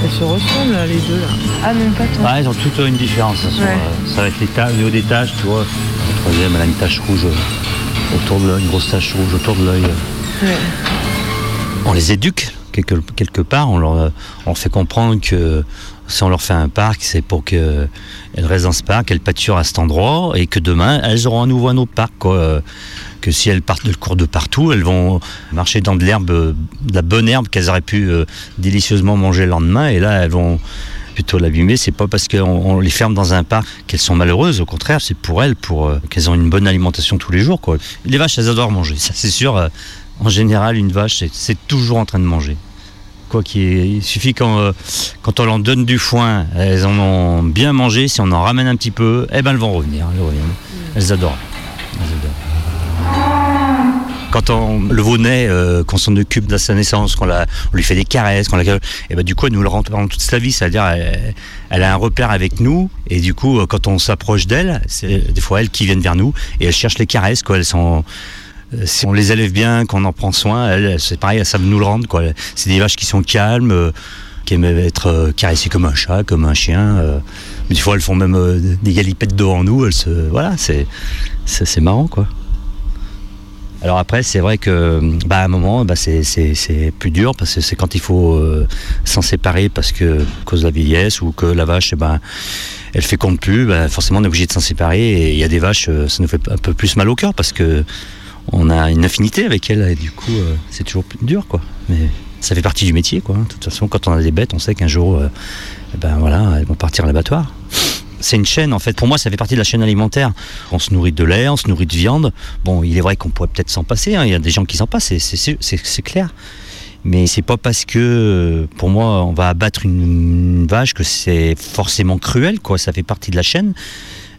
Elles se ressemblent, là, les deux, là. Ah non, pas tant. Ah, elles ont toutes une différence. elles sont, Ouais. ça va être les ta- le haut des taches, tu vois. La troisième, elle a une tache rouge autour de l'œil, une grosse tache rouge autour de l'œil. Ouais. On les éduque quelque, part, on leur, leur fait comprendre que si on leur fait un parc, c'est pour qu'elles restent dans ce parc, elles pâturent à cet endroit et que demain, elles auront à nouveau un autre parc. Euh, Que si elles partent de cours de partout, elles vont marcher dans de l'herbe, euh, de la bonne herbe qu'elles auraient pu euh, délicieusement manger le lendemain et là, elles vont plutôt l'abîmer. C'est pas parce qu'on on les ferme dans un parc qu'elles sont malheureuses, au contraire, c'est pour elles, pour euh, qu'elles ont une bonne alimentation tous les jours. Quoi. Les vaches, elles adorent manger, ça c'est sûr. euh, en général, une vache, c'est- toujours en train de manger. Quoi qu'il il suffit quand, euh, quand on leur donne du foin, elles en ont bien mangé. Si on en ramène un petit peu, eh ben elles vont revenir. Elles, reviennent. Elles adorent. Elles adorent. Quand on, le veau naît, euh, qu'on s'en occupe de sa naissance, qu'on la- on lui fait des caresses, qu'on la, et ben du coup elle nous le rend pendant toute sa vie, c'est-à-dire elle, elle a un repère avec nous et du coup euh, quand on s'approche d'elle, c'est des fois elles qui viennent vers nous et elles cherchent les caresses, quoi. Elles sont si on les élève bien, qu'on en prend soin, c'est pareil, elles savent nous le rendre. Quoi. C'est des vaches qui sont calmes, euh, qui aiment être euh, caressées comme un chat, comme un chien. euh. Des fois, elles font même euh, des galipettes devant nous. Voilà, c'est, c'est, marrant, quoi. Alors après, c'est vrai que, bah, à un moment, bah, c'est, c'est, c'est plus dur parce que c'est quand il faut euh, s'en séparer parce que à cause de la vieillesse ou que la vache, eh ben, elle fait compte plus. bah, forcément, on est obligé de s'en séparer. Et il y a des vaches, euh, ça nous fait un peu plus mal au cœur parce que on a une affinité avec elles et du coup, euh, c'est toujours plus dur, quoi. Mais ça fait partie du métier, quoi. hein. De toute façon, quand on a des bêtes, on sait qu'un jour, euh, eh ben voilà, elles vont partir à l'abattoir. C'est une chaîne, en fait. Pour moi, ça fait partie de la chaîne alimentaire. On se nourrit de lait, on se nourrit de viande. Bon, il est vrai qu'on pourrait peut-être s'en passer. hein. Il y a des gens qui s'en passent, c'est- clair. Mais c'est pas parce que, euh, pour moi, on va abattre une, une vache que c'est forcément cruel, quoi. Ça fait partie de la chaîne.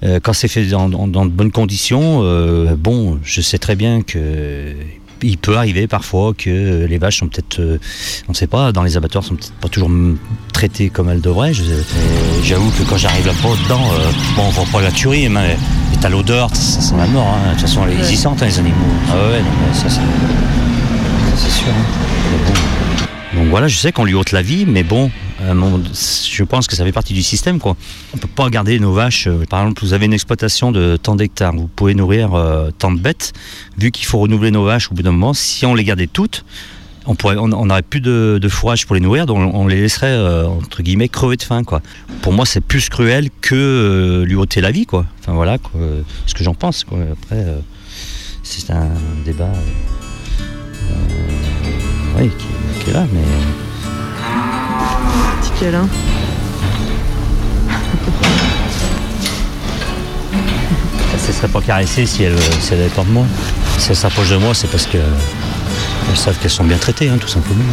Euh, quand c'est fait dans, dans- dans de bonnes conditions, euh, bon, je sais très bien que il peut arriver parfois que les vaches sont peut-être, euh, on ne sait pas, dans les abattoirs sont peut-être pas toujours traitées comme elles devraient. J'avoue que quand j'arrive là-bas dedans, euh, bon, on voit pas la tuerie, mais t'as l'odeur, c'est c'est la mort. hein. De toute façon, ils y sentent hein, les animaux. Ah ouais, non, mais ça c'est ça, c'est sûr. hein. Donc voilà, je sais qu'on lui ôte la vie, mais bon, moment- je pense que ça fait partie du système. Quoi. On peut pas garder nos vaches. euh, Par exemple, vous avez une exploitation de tant d'hectares, vous pouvez nourrir euh, tant de bêtes. Vu qu'il faut renouveler nos vaches au bout d'un moment, si on les gardait toutes, on n'aurait plus de, fourrage pour les nourrir, donc on les laisserait euh, entre guillemets crever de faim. Quoi. Pour moi, c'est plus cruel que euh, lui ôter la vie. Quoi. Enfin voilà, euh, ce que j'en pense. Après, euh, c'est un débat. euh, euh, oui, qui est là, mais. Petit câlin. Elle ne serait pas caressée si elle, si elle avait peur de moi. Si elle s'approche de moi, c'est parce que elles savent qu'elles sont bien traitées, hein, tout simplement.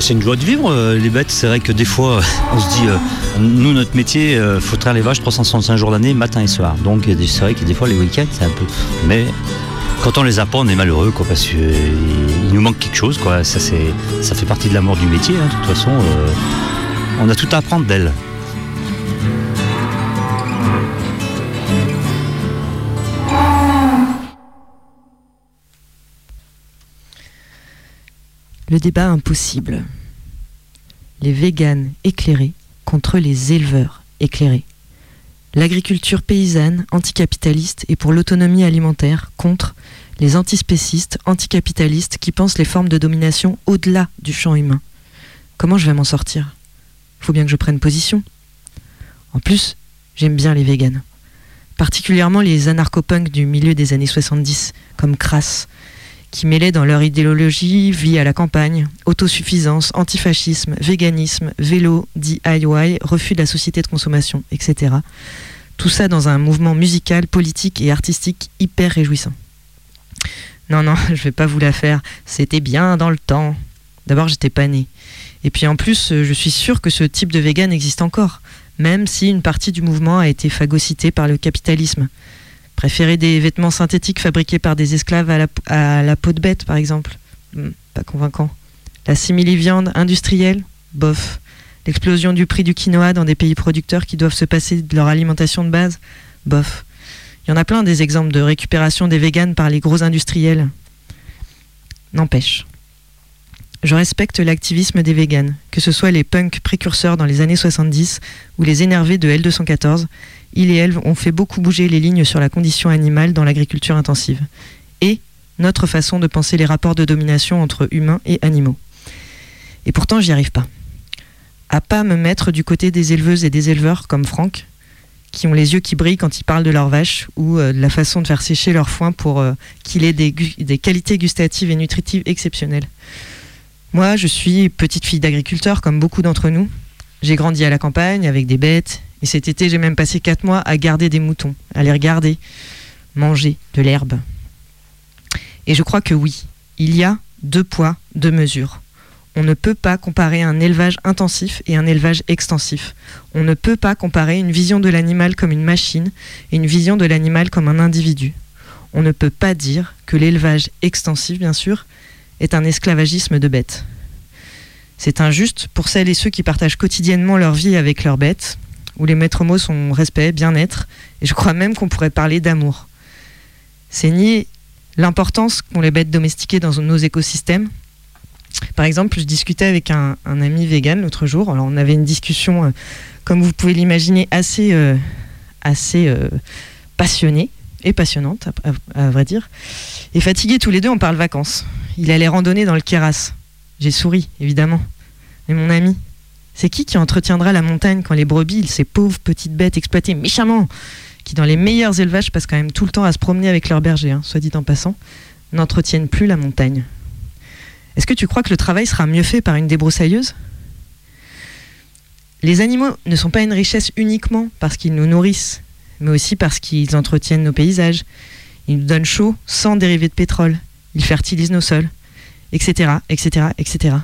C'est une joie de vivre, euh, les bêtes. C'est vrai que des fois, [LAUGHS] on se dit, euh, nous, notre métier, il faut traire les vaches 365 jours l'année, matin et soir. Donc, c'est vrai que des fois, les week-ends, c'est un peu. Mais quand on les a pas, on est malheureux, quoi, parce qu'il nous manque quelque chose. Ça, c'est, ça fait partie de l'amour du métier, hein, de toute façon. euh, on a tout à apprendre d'elles. Le débat impossible. Les véganes éclairés contre les éleveurs éclairés. L'agriculture paysanne anticapitaliste et pour l'autonomie alimentaire contre les antispécistes anticapitalistes qui pensent les formes de domination au-delà du champ humain. Comment je vais m'en sortir? Faut bien que je prenne position. En plus, j'aime bien les véganes. Particulièrement les anarcho-punks du milieu des années 70, comme Crass, qui mêlaient dans leur idéologie vie à la campagne, autosuffisance, antifascisme, véganisme, vélo, DIY, refus de la société de consommation, etc. Tout ça dans un mouvement musical, politique et artistique hyper réjouissant. Non, non, [LAUGHS] je vais pas vous la faire. C'était bien dans le temps. D'abord, j'étais pas né. Et puis en plus, euh, je suis sûr que ce type de vegan existe encore, même si une partie du mouvement a été phagocytée par le capitalisme. Préférer des vêtements synthétiques fabriqués par des esclaves à la, peau de bête, par exemple Hmm, Pas convaincant. La simili-viande industrielle Bof. L'explosion du prix du quinoa dans des pays producteurs qui doivent se passer de leur alimentation de base Bof. Il y en a plein des exemples de récupération des véganes par les gros industriels. N'empêche. Je respecte l'activisme des véganes, que ce soit les punks précurseurs dans les années 70 ou les énervés de L214. Ils et elles ont fait beaucoup bouger les lignes sur la condition animale dans l'agriculture intensive. Et notre façon de penser les rapports de domination entre humains et animaux. Et pourtant, j'y arrive pas. À pas me mettre du côté des éleveuses et des éleveurs comme Franck, qui ont les yeux qui brillent quand ils parlent de leurs vaches ou euh, de la façon de faire sécher leur foin pour euh, qu'il ait des qualités gustatives et nutritives exceptionnelles. Moi, je suis petite fille d'agriculteur comme beaucoup d'entre nous. J'ai grandi à la campagne avec des bêtes et cet été, j'ai même passé quatre mois à garder des moutons, à les regarder manger de l'herbe. Et je crois que oui, il y a deux poids, deux mesures. On ne peut pas comparer un élevage intensif et un élevage extensif. On ne peut pas comparer une vision de l'animal comme une machine et une vision de l'animal comme un individu. On ne peut pas dire que l'élevage extensif, bien sûr, est un esclavagisme de bêtes. C'est injuste pour celles et ceux qui partagent quotidiennement leur vie avec leurs bêtes, où les maîtres mots sont respect, bien-être, et je crois même qu'on pourrait parler d'amour. C'est nier l'importance qu'ont les bêtes domestiquées dans nos écosystèmes. Par exemple, je discutais avec un, ami vegan l'autre jour. Alors, on avait une discussion, euh, comme vous pouvez l'imaginer, assez, euh, assez euh, passionnée et passionnante, à, vrai dire. Et fatigués tous les deux, on parle vacances. Il allait randonner dans le Kéras. J'ai souri, évidemment. Mais mon ami, c'est qui qui entretiendra la montagne quand les brebis, ces pauvres petites bêtes exploitées méchamment, qui dans les meilleurs élevages passent quand même tout le temps à se promener avec leur berger, hein, soit dit en passant, n'entretiennent plus la montagne Est-ce que tu crois que le travail sera mieux fait par une débroussailleuse? Les animaux ne sont pas une richesse uniquement parce qu'ils nous nourrissent, mais aussi parce qu'ils entretiennent nos paysages. Ils nous donnent chaud sans dérivés de pétrole. Ils fertilisent nos sols, etc., etc., etc.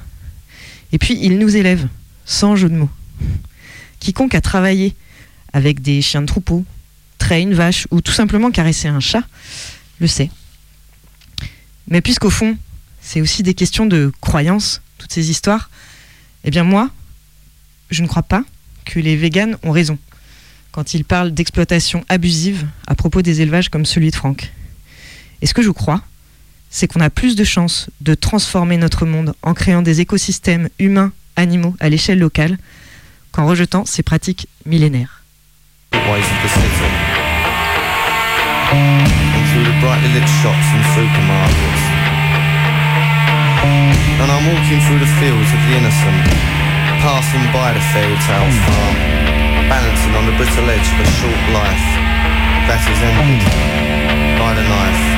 Et puis, ils nous élèvent, sans jeu de mots. Quiconque a travaillé avec des chiens de troupeau, traire une vache ou tout simplement caresser un chat, le sait. Mais puisqu'au fond, c'est aussi des questions de croyance, toutes ces histoires, eh bien moi, je ne crois pas que les véganes ont raison. quand il parle d'exploitation abusive à propos des élevages comme celui de Franck. Et ce que je crois, c'est qu'on a plus de chances de transformer notre monde en créant des écosystèmes humains, animaux à l'échelle locale qu'en rejetant ces pratiques millénaires. And I'm walking through the fields of the innocent, passing by the fairy tale farm, balancing on the brittle edge of a short life that is ended by the. Knife.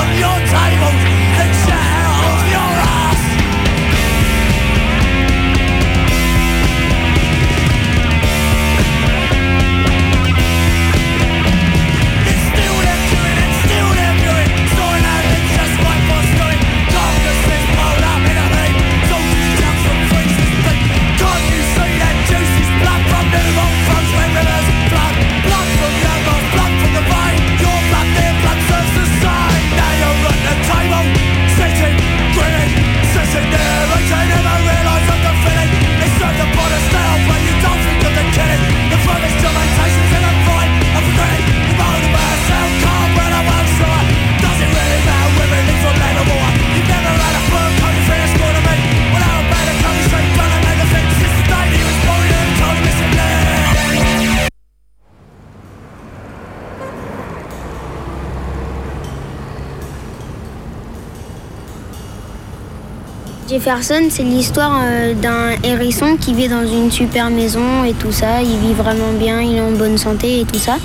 Jefferson, c'est l'histoire euh, d'un hérisson qui vit dans une super maison et tout ça. Il vit vraiment bien, il est en bonne santé et tout ça.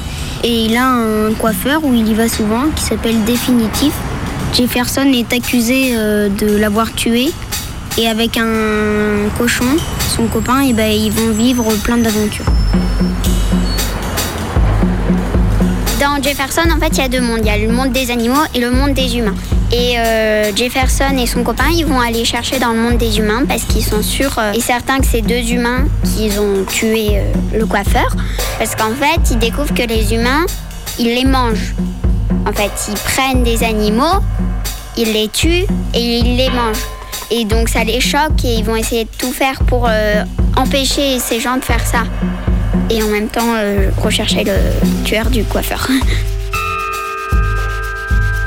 Et il a un coiffeur où il y va souvent qui s'appelle Définitif. Jefferson est accusé euh, de l'avoir tué. Et avec un cochon, son copain, et ben, ils vont vivre plein d'aventures. Dans Jefferson, en fait, il y a deux mondes. Il y a le monde des animaux et le monde des humains. Et euh, Jefferson et son copain, ils vont aller chercher dans le monde des humains parce qu'ils sont sûrs euh, et certains que c'est deux humains qui ont tué euh, le coiffeur. Parce qu'en fait, ils découvrent que les humains, ils les mangent. En fait, ils prennent des animaux, ils les tuent et ils les mangent. Et donc ça les choque et ils vont essayer de tout faire pour empêcher ces gens de faire ça. Et en même temps, rechercher le tueur du coiffeur. [LAUGHS]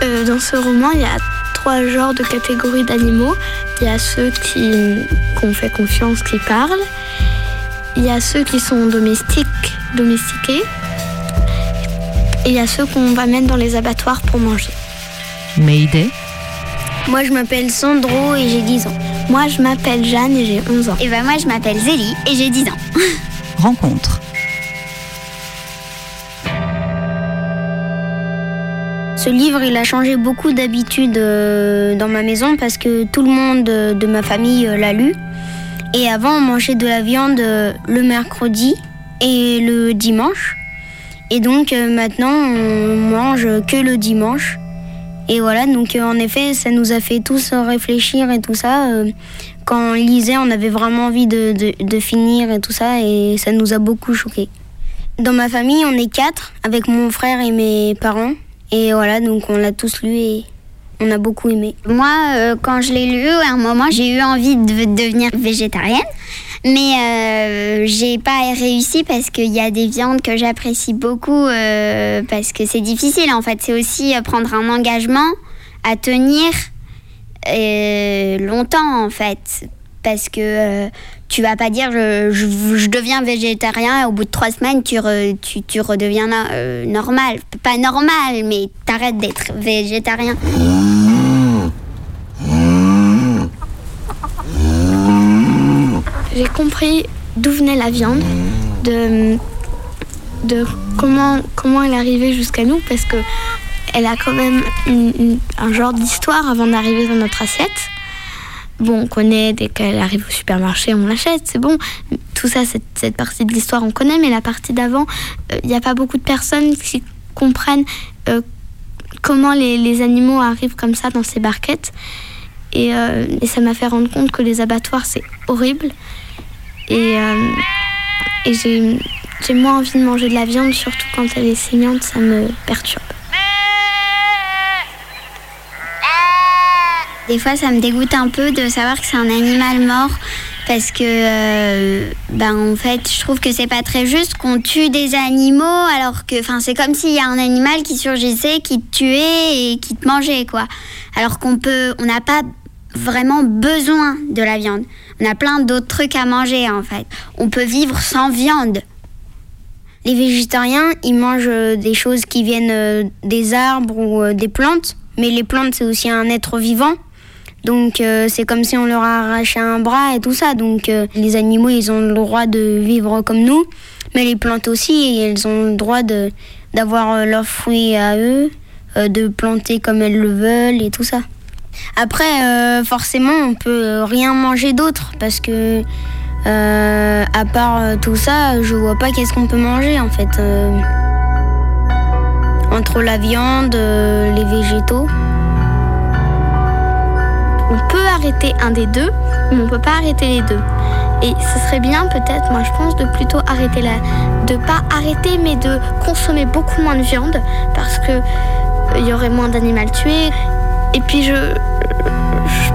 Euh, dans ce roman, il y a trois genres de catégories d'animaux. Il y a ceux qui qu'on fait confiance, qui parlent. Il y a ceux qui sont domestiques, domestiqués. Et il y a ceux qu'on va mettre dans les abattoirs pour manger. Mayday. Moi, je m'appelle Sandro et j'ai 10 ans. Moi, je m'appelle Jeanne et j'ai 11 ans. Et ben moi, je m'appelle Zélie et j'ai 10 ans. Rencontre. Ce livre, il a changé beaucoup d'habitudes euh, dans ma maison parce que tout le monde euh, de ma famille euh, l'a lu. Et avant, on mangeait de la viande le mercredi et le dimanche. Et donc maintenant, on mange que le dimanche. Et voilà, donc en effet, ça nous a fait tous réfléchir et tout ça. Quand on lisait, on avait vraiment envie de, de- de finir et tout ça, et ça nous a beaucoup choqués. Dans ma famille, on est quatre, avec mon frère et mes parents. Et voilà, donc on l'a tous lu et on a beaucoup aimé. Moi, euh, quand je l'ai lu, à un moment, j'ai eu envie de devenir végétarienne. Mais euh, j'ai pas réussi parce qu'il y a des viandes que j'apprécie beaucoup euh, parce que c'est difficile en fait. C'est aussi euh, prendre un engagement à tenir longtemps en fait. Parce que tu vas pas dire je, deviens végétarien et au bout de trois semaines tu, re- tu, tu redeviens euh, normal. Pas normal, mais t'arrêtes d'être végétarien. J'ai compris d'où venait la viande, de, comment, comment elle arrivait jusqu'à nous, parce que elle a quand même un genre d'histoire avant d'arriver dans notre assiette. Bon, on connaît, dès qu'elle arrive au supermarché, on l'achète, c'est bon. Tout ça, cette, partie de l'histoire, on connaît, mais la partie d'avant, il n'y a pas beaucoup de personnes qui comprennent euh, comment les, animaux arrivent comme ça dans ces barquettes. Et, euh, et ça m'a fait rendre compte que les abattoirs, c'est horrible. Et, euh, j'ai moins envie de manger de la viande, surtout quand elle est saignante, ça me perturbe. Des fois, ça me dégoûte un peu de savoir que c'est un animal mort parce que, euh, ben, en fait, je trouve que c'est pas très juste qu'on tue des animaux alors que, enfin, c'est comme s'il y a un animal qui surgissait, qui te tuait et qui te mangeait, quoi. Alors qu'on peut, on n'a pas vraiment besoin de la viande. On a plein d'autres trucs à manger, en fait. On peut vivre sans viande. Les végétariens, ils mangent euh, des choses qui viennent euh, des arbres ou des plantes, mais les plantes, c'est aussi un être vivant. Donc euh, c'est comme si on leur arrachait un bras et tout ça. Donc euh, les animaux, ils ont le droit de vivre comme nous, mais les plantes aussi, elles ont le droit de d'avoir euh, leurs fruits à eux, de planter comme elles le veulent et tout ça. Après, forcément, on peut rien manger d'autre parce que à part tout ça, je vois pas qu'est-ce qu'on peut manger en fait. Entre la viande, les végétaux. On peut arrêter un des deux, mais on peut pas arrêter les deux. Et ce serait bien peut-être, moi je pense, de plutôt arrêter la, de pas arrêter, mais de consommer beaucoup moins de viande parce que euh, y aurait moins d'animaux tués. Et puis je,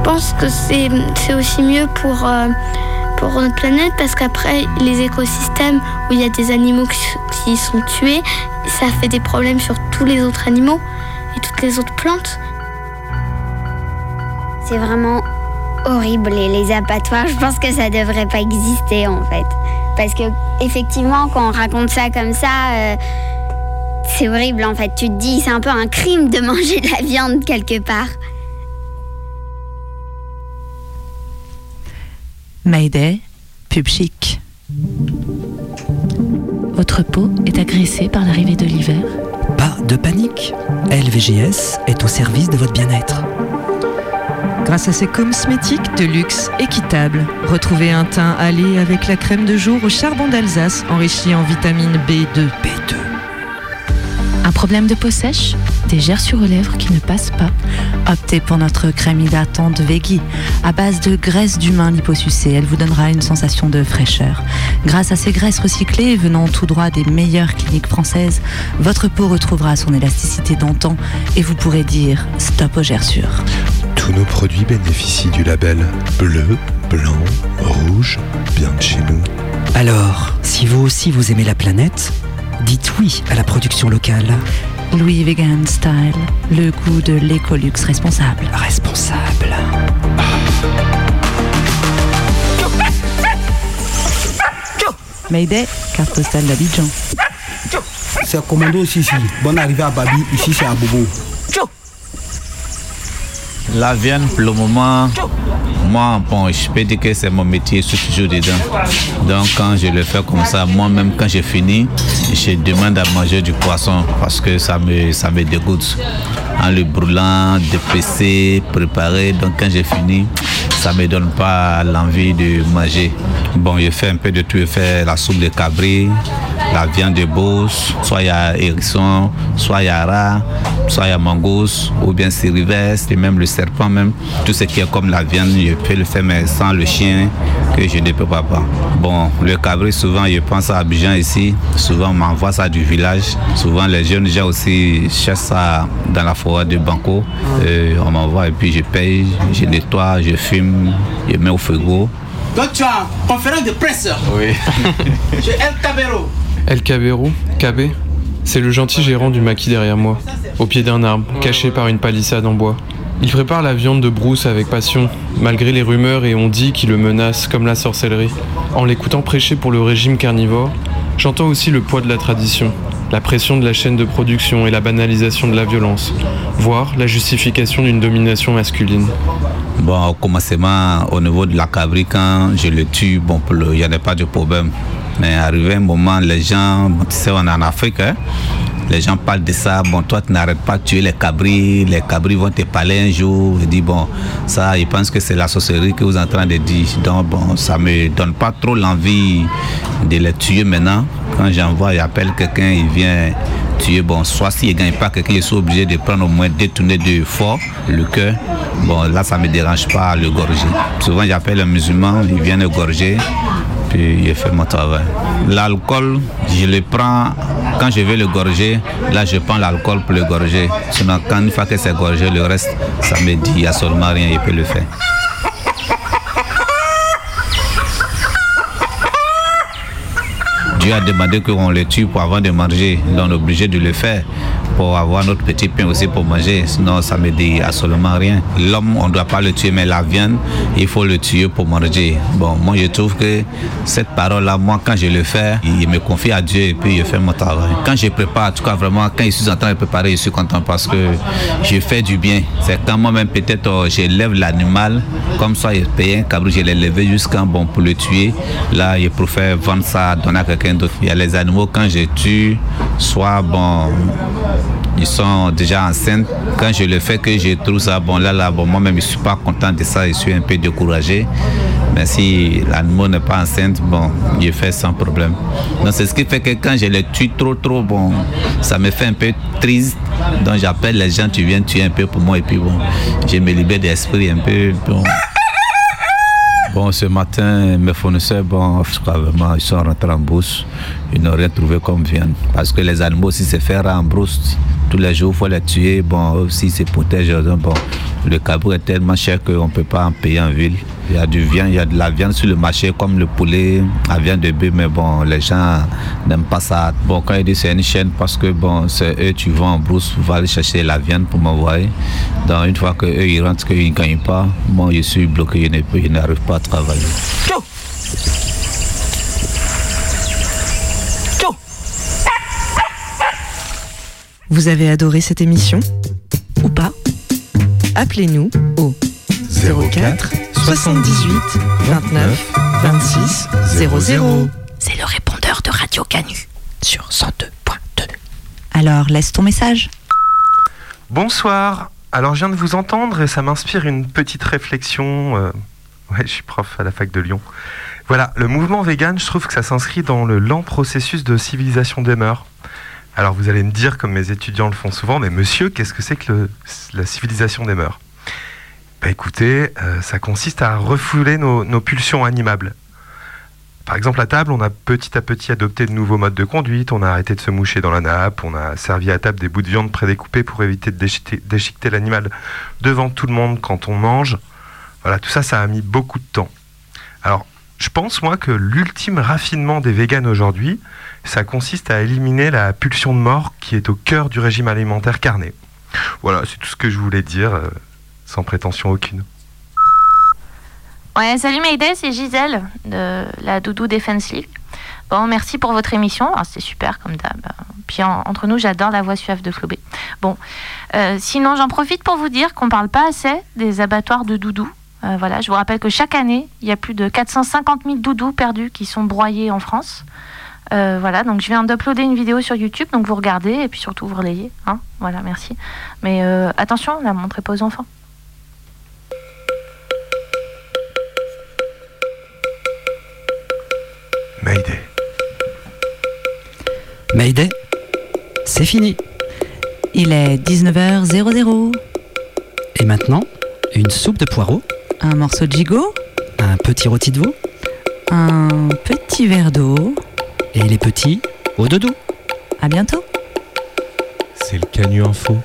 pense que c'est aussi mieux pour euh, pour notre planète parce qu'après les écosystèmes où il y a des animaux qui sont tués, ça fait des problèmes sur tous les autres animaux et toutes les autres plantes. C'est vraiment horrible et les abattoirs, je pense que ça devrait pas exister en fait. Parce que effectivement, quand on raconte ça comme ça, euh, c'est horrible en fait. Tu te dis, c'est un peu un crime de [LAUGHS] manger de la viande quelque part. Mayday, pub chic. Votre peau est agressée par l'arrivée de l'hiver Pas de panique. LVGS est au service de votre bien-être. Grâce à ses cosmétiques de luxe équitables, retrouvez un teint allé avec la crème de jour au charbon d'Alsace enrichie en vitamine B2. B2. Un problème de peau sèche Des gerçures aux lèvres qui ne passent pas Optez pour notre crème hydratante Veggie. À base de graisse d'humain liposucée, elle vous donnera une sensation de fraîcheur. Grâce à ces graisses recyclées venant tout droit des meilleures cliniques françaises, votre peau retrouvera son élasticité d'antan et vous pourrez dire stop aux gerçures. Tous nos produits bénéficient du label bleu, blanc, rouge, bien de chez nous. Alors, si vous aussi vous aimez la planète, dites oui à la production locale. Louis Vegan Style, le goût de l'écolux responsable. Responsable. Mayday, carte postale d'Abidjan. C'est commando aussi ici. Bonne arrivée à Babi, ici c'est à Bobo. La viande, pour le moment, moi, bon, je peux dire que c'est mon métier, je suis toujours dedans. Donc, quand je le fais comme ça, moi-même, quand j'ai fini, je demande à manger du poisson parce que ça me, ça me dégoûte. En le brûlant, dépecé, préparé. Donc, quand j'ai fini, ça me donne pas l'envie de manger. Bon, je fais un peu de tout. Je fais la soupe de cabri, la viande de bosse, soit il y a hérisson, soit il y a rat, soit il y a mangouste, ou bien siriveste, et même le serpent même. Tout ce qui est comme la viande, je peux le faire, mais sans le chien, que je ne peux pas. pas. Bon, le cabri, souvent, je pense à Abidjan ici. Souvent, on m'envoie ça du village. Souvent, les jeunes gens aussi cherchent ça dans la forêt de Banco. Euh, on m'envoie et puis je paye, je nettoie, je fume, je mets au frigo. Donc tu as conférence de presse Oui. [LAUGHS] chez El Cabero. El Cabero, KB, c'est le gentil gérant du maquis derrière moi, au pied d'un arbre, caché par une palissade en bois. Il prépare la viande de brousse avec passion, malgré les rumeurs et on dit qu'il le menace comme la sorcellerie. En l'écoutant prêcher pour le régime carnivore, j'entends aussi le poids de la tradition, la pression de la chaîne de production et la banalisation de la violence, voire la justification d'une domination masculine. Bon, au commencement, au niveau de la cabri, quand je le tue, bon, il n'y en a pas de problème. Mais arrivé un moment, les gens, tu sais, on est en Afrique, hein, les gens parlent de ça. Bon, toi, tu n'arrêtes pas de tuer les cabris, les cabris vont te parler un jour. Je dis, bon, ça, ils pensent que c'est la sorcellerie que vous êtes en train de dire. Donc, bon, ça me donne pas trop l'envie de les tuer maintenant. Quand j'envoie, j'appelle quelqu'un, il vient tuer. Bon, soit s'il ne gagne pas quelqu'un, je suis obligé de prendre au moins détourner de fort le cœur. Bon, là, ça ne me dérange pas le gorger. Souvent, j'appelle un musulman, il vient le gorger, puis il fait mon travail. L'alcool, je le prends quand je vais le gorger. Là, je prends l'alcool pour le gorger. Sinon, quand une fois que c'est gorgé, le reste, ça me dit, il n'y a seulement rien, il peut le faire. Dieu a demandé qu'on le tue pour avant de manger. On est obligé de le faire pour avoir notre petit pain aussi pour manger. Sinon, ça me dit absolument rien. L'homme, on ne doit pas le tuer, mais la viande, il faut le tuer pour manger. Bon, moi, je trouve que cette parole-là, moi, quand je le fais, il me confie à Dieu et puis je fais mon travail. Quand je prépare, en tout cas, vraiment, quand je suis en train de préparer, je suis content parce que je fais du bien. C'est quand moi-même, peut-être, euh, j'élève l'animal, comme ça, il paye un cabrou, je l'ai levé jusqu'à bon pour le tuer. Là, je préfère vendre ça, donner à quelqu'un d'autre. Il y a les animaux, quand je tue, soit bon, ils sont déjà enceintes. Quand je le fais, que je trouve ça bon, là, là, bon, moi-même, je ne suis pas content de ça, je suis un peu découragé. Mais si l'animal n'est pas enceinte, bon, je fais sans problème. Donc, c'est ce qui fait que quand je le tue trop, trop, bon, ça me fait un peu triste. Donc, j'appelle les gens, tu viens tuer un peu pour moi, et puis bon, je me libère d'esprit un peu. Bon, ce matin, mes fournisseurs, bon, vraiment, ils sont rentrés en brousse. Ils n'ont rien trouvé comme viande. Parce que les animaux, si c'est faire en brousse, tous les jours, il faut les tuer. Bon, eux aussi, se protègent. Bon, le cabot est tellement cher qu'on ne peut pas en payer en ville. Il y a du viande, il y a de la viande sur le marché, comme le poulet, la viande de bœuf, mais bon, les gens n'aiment pas ça. Bon, quand ils disent c'est une chaîne, parce que bon, c'est eux, tu vas en brousse, va aller chercher la viande pour m'envoyer. Donc, une fois qu'eux, ils rentrent, qu'ils ne gagnent pas, moi, je suis bloqué, je n'arrive pas à travailler. Vous avez adoré cette émission Ou pas? Appelez-nous au 04 78 29 26 00. C'est le répondeur de Radio Canu sur 102.2. Alors, laisse ton message. Bonsoir. Alors, je viens de vous entendre et ça m'inspire une petite réflexion. euh, Ouais, je suis prof à la fac de Lyon. Voilà, le mouvement vegan, je trouve que ça s'inscrit dans le lent processus de civilisation des mœurs. Alors, vous allez me dire, comme mes étudiants le font souvent, mais monsieur, qu'est-ce que c'est que le- la civilisation des mœurs? Bah écoutez, euh, ça consiste à refouler nos, pulsions animables. Par exemple, à table, on a petit à petit adopté de nouveaux modes de conduite, on a arrêté de se moucher dans la nappe, on a servi à table des bouts de viande prédécoupés pour éviter de déchiqueter, déchiqueter l'animal devant tout le monde quand on mange. Voilà, tout ça, ça a mis beaucoup de temps. Alors, je pense, moi, que l'ultime raffinement des véganes aujourd'hui, ça consiste à éliminer la pulsion de mort qui est au cœur du régime alimentaire carné. Voilà, c'est tout ce que je voulais dire, euh, sans prétention aucune. Ouais, salut Mayday, c'est Gisèle de la Doudou Defense League. Bon, merci pour votre émission. Alors, C'était super comme d'hab. Puis en- entre nous, j'adore la voix suave de Flobé. Bon, euh, sinon, j'en profite pour vous dire qu'on parle pas assez des abattoirs de doudous. Euh, voilà, je vous rappelle que chaque année, il y a plus de 450 000 doudous perdus qui sont broyés en France. Euh, voilà, donc je viens d'uploader une vidéo sur YouTube, donc vous regardez et puis surtout vous relayez. Hein voilà, merci. Mais euh, attention, ne la montrez pas aux enfants. Mayday. Mayday, c'est fini. Il est 19h00. Et maintenant, une soupe de poireaux, Un morceau de gigot, un petit rôti de veau un petit verre d'eau. Et les petits au dodo. À bientôt. C'est le Canu Info.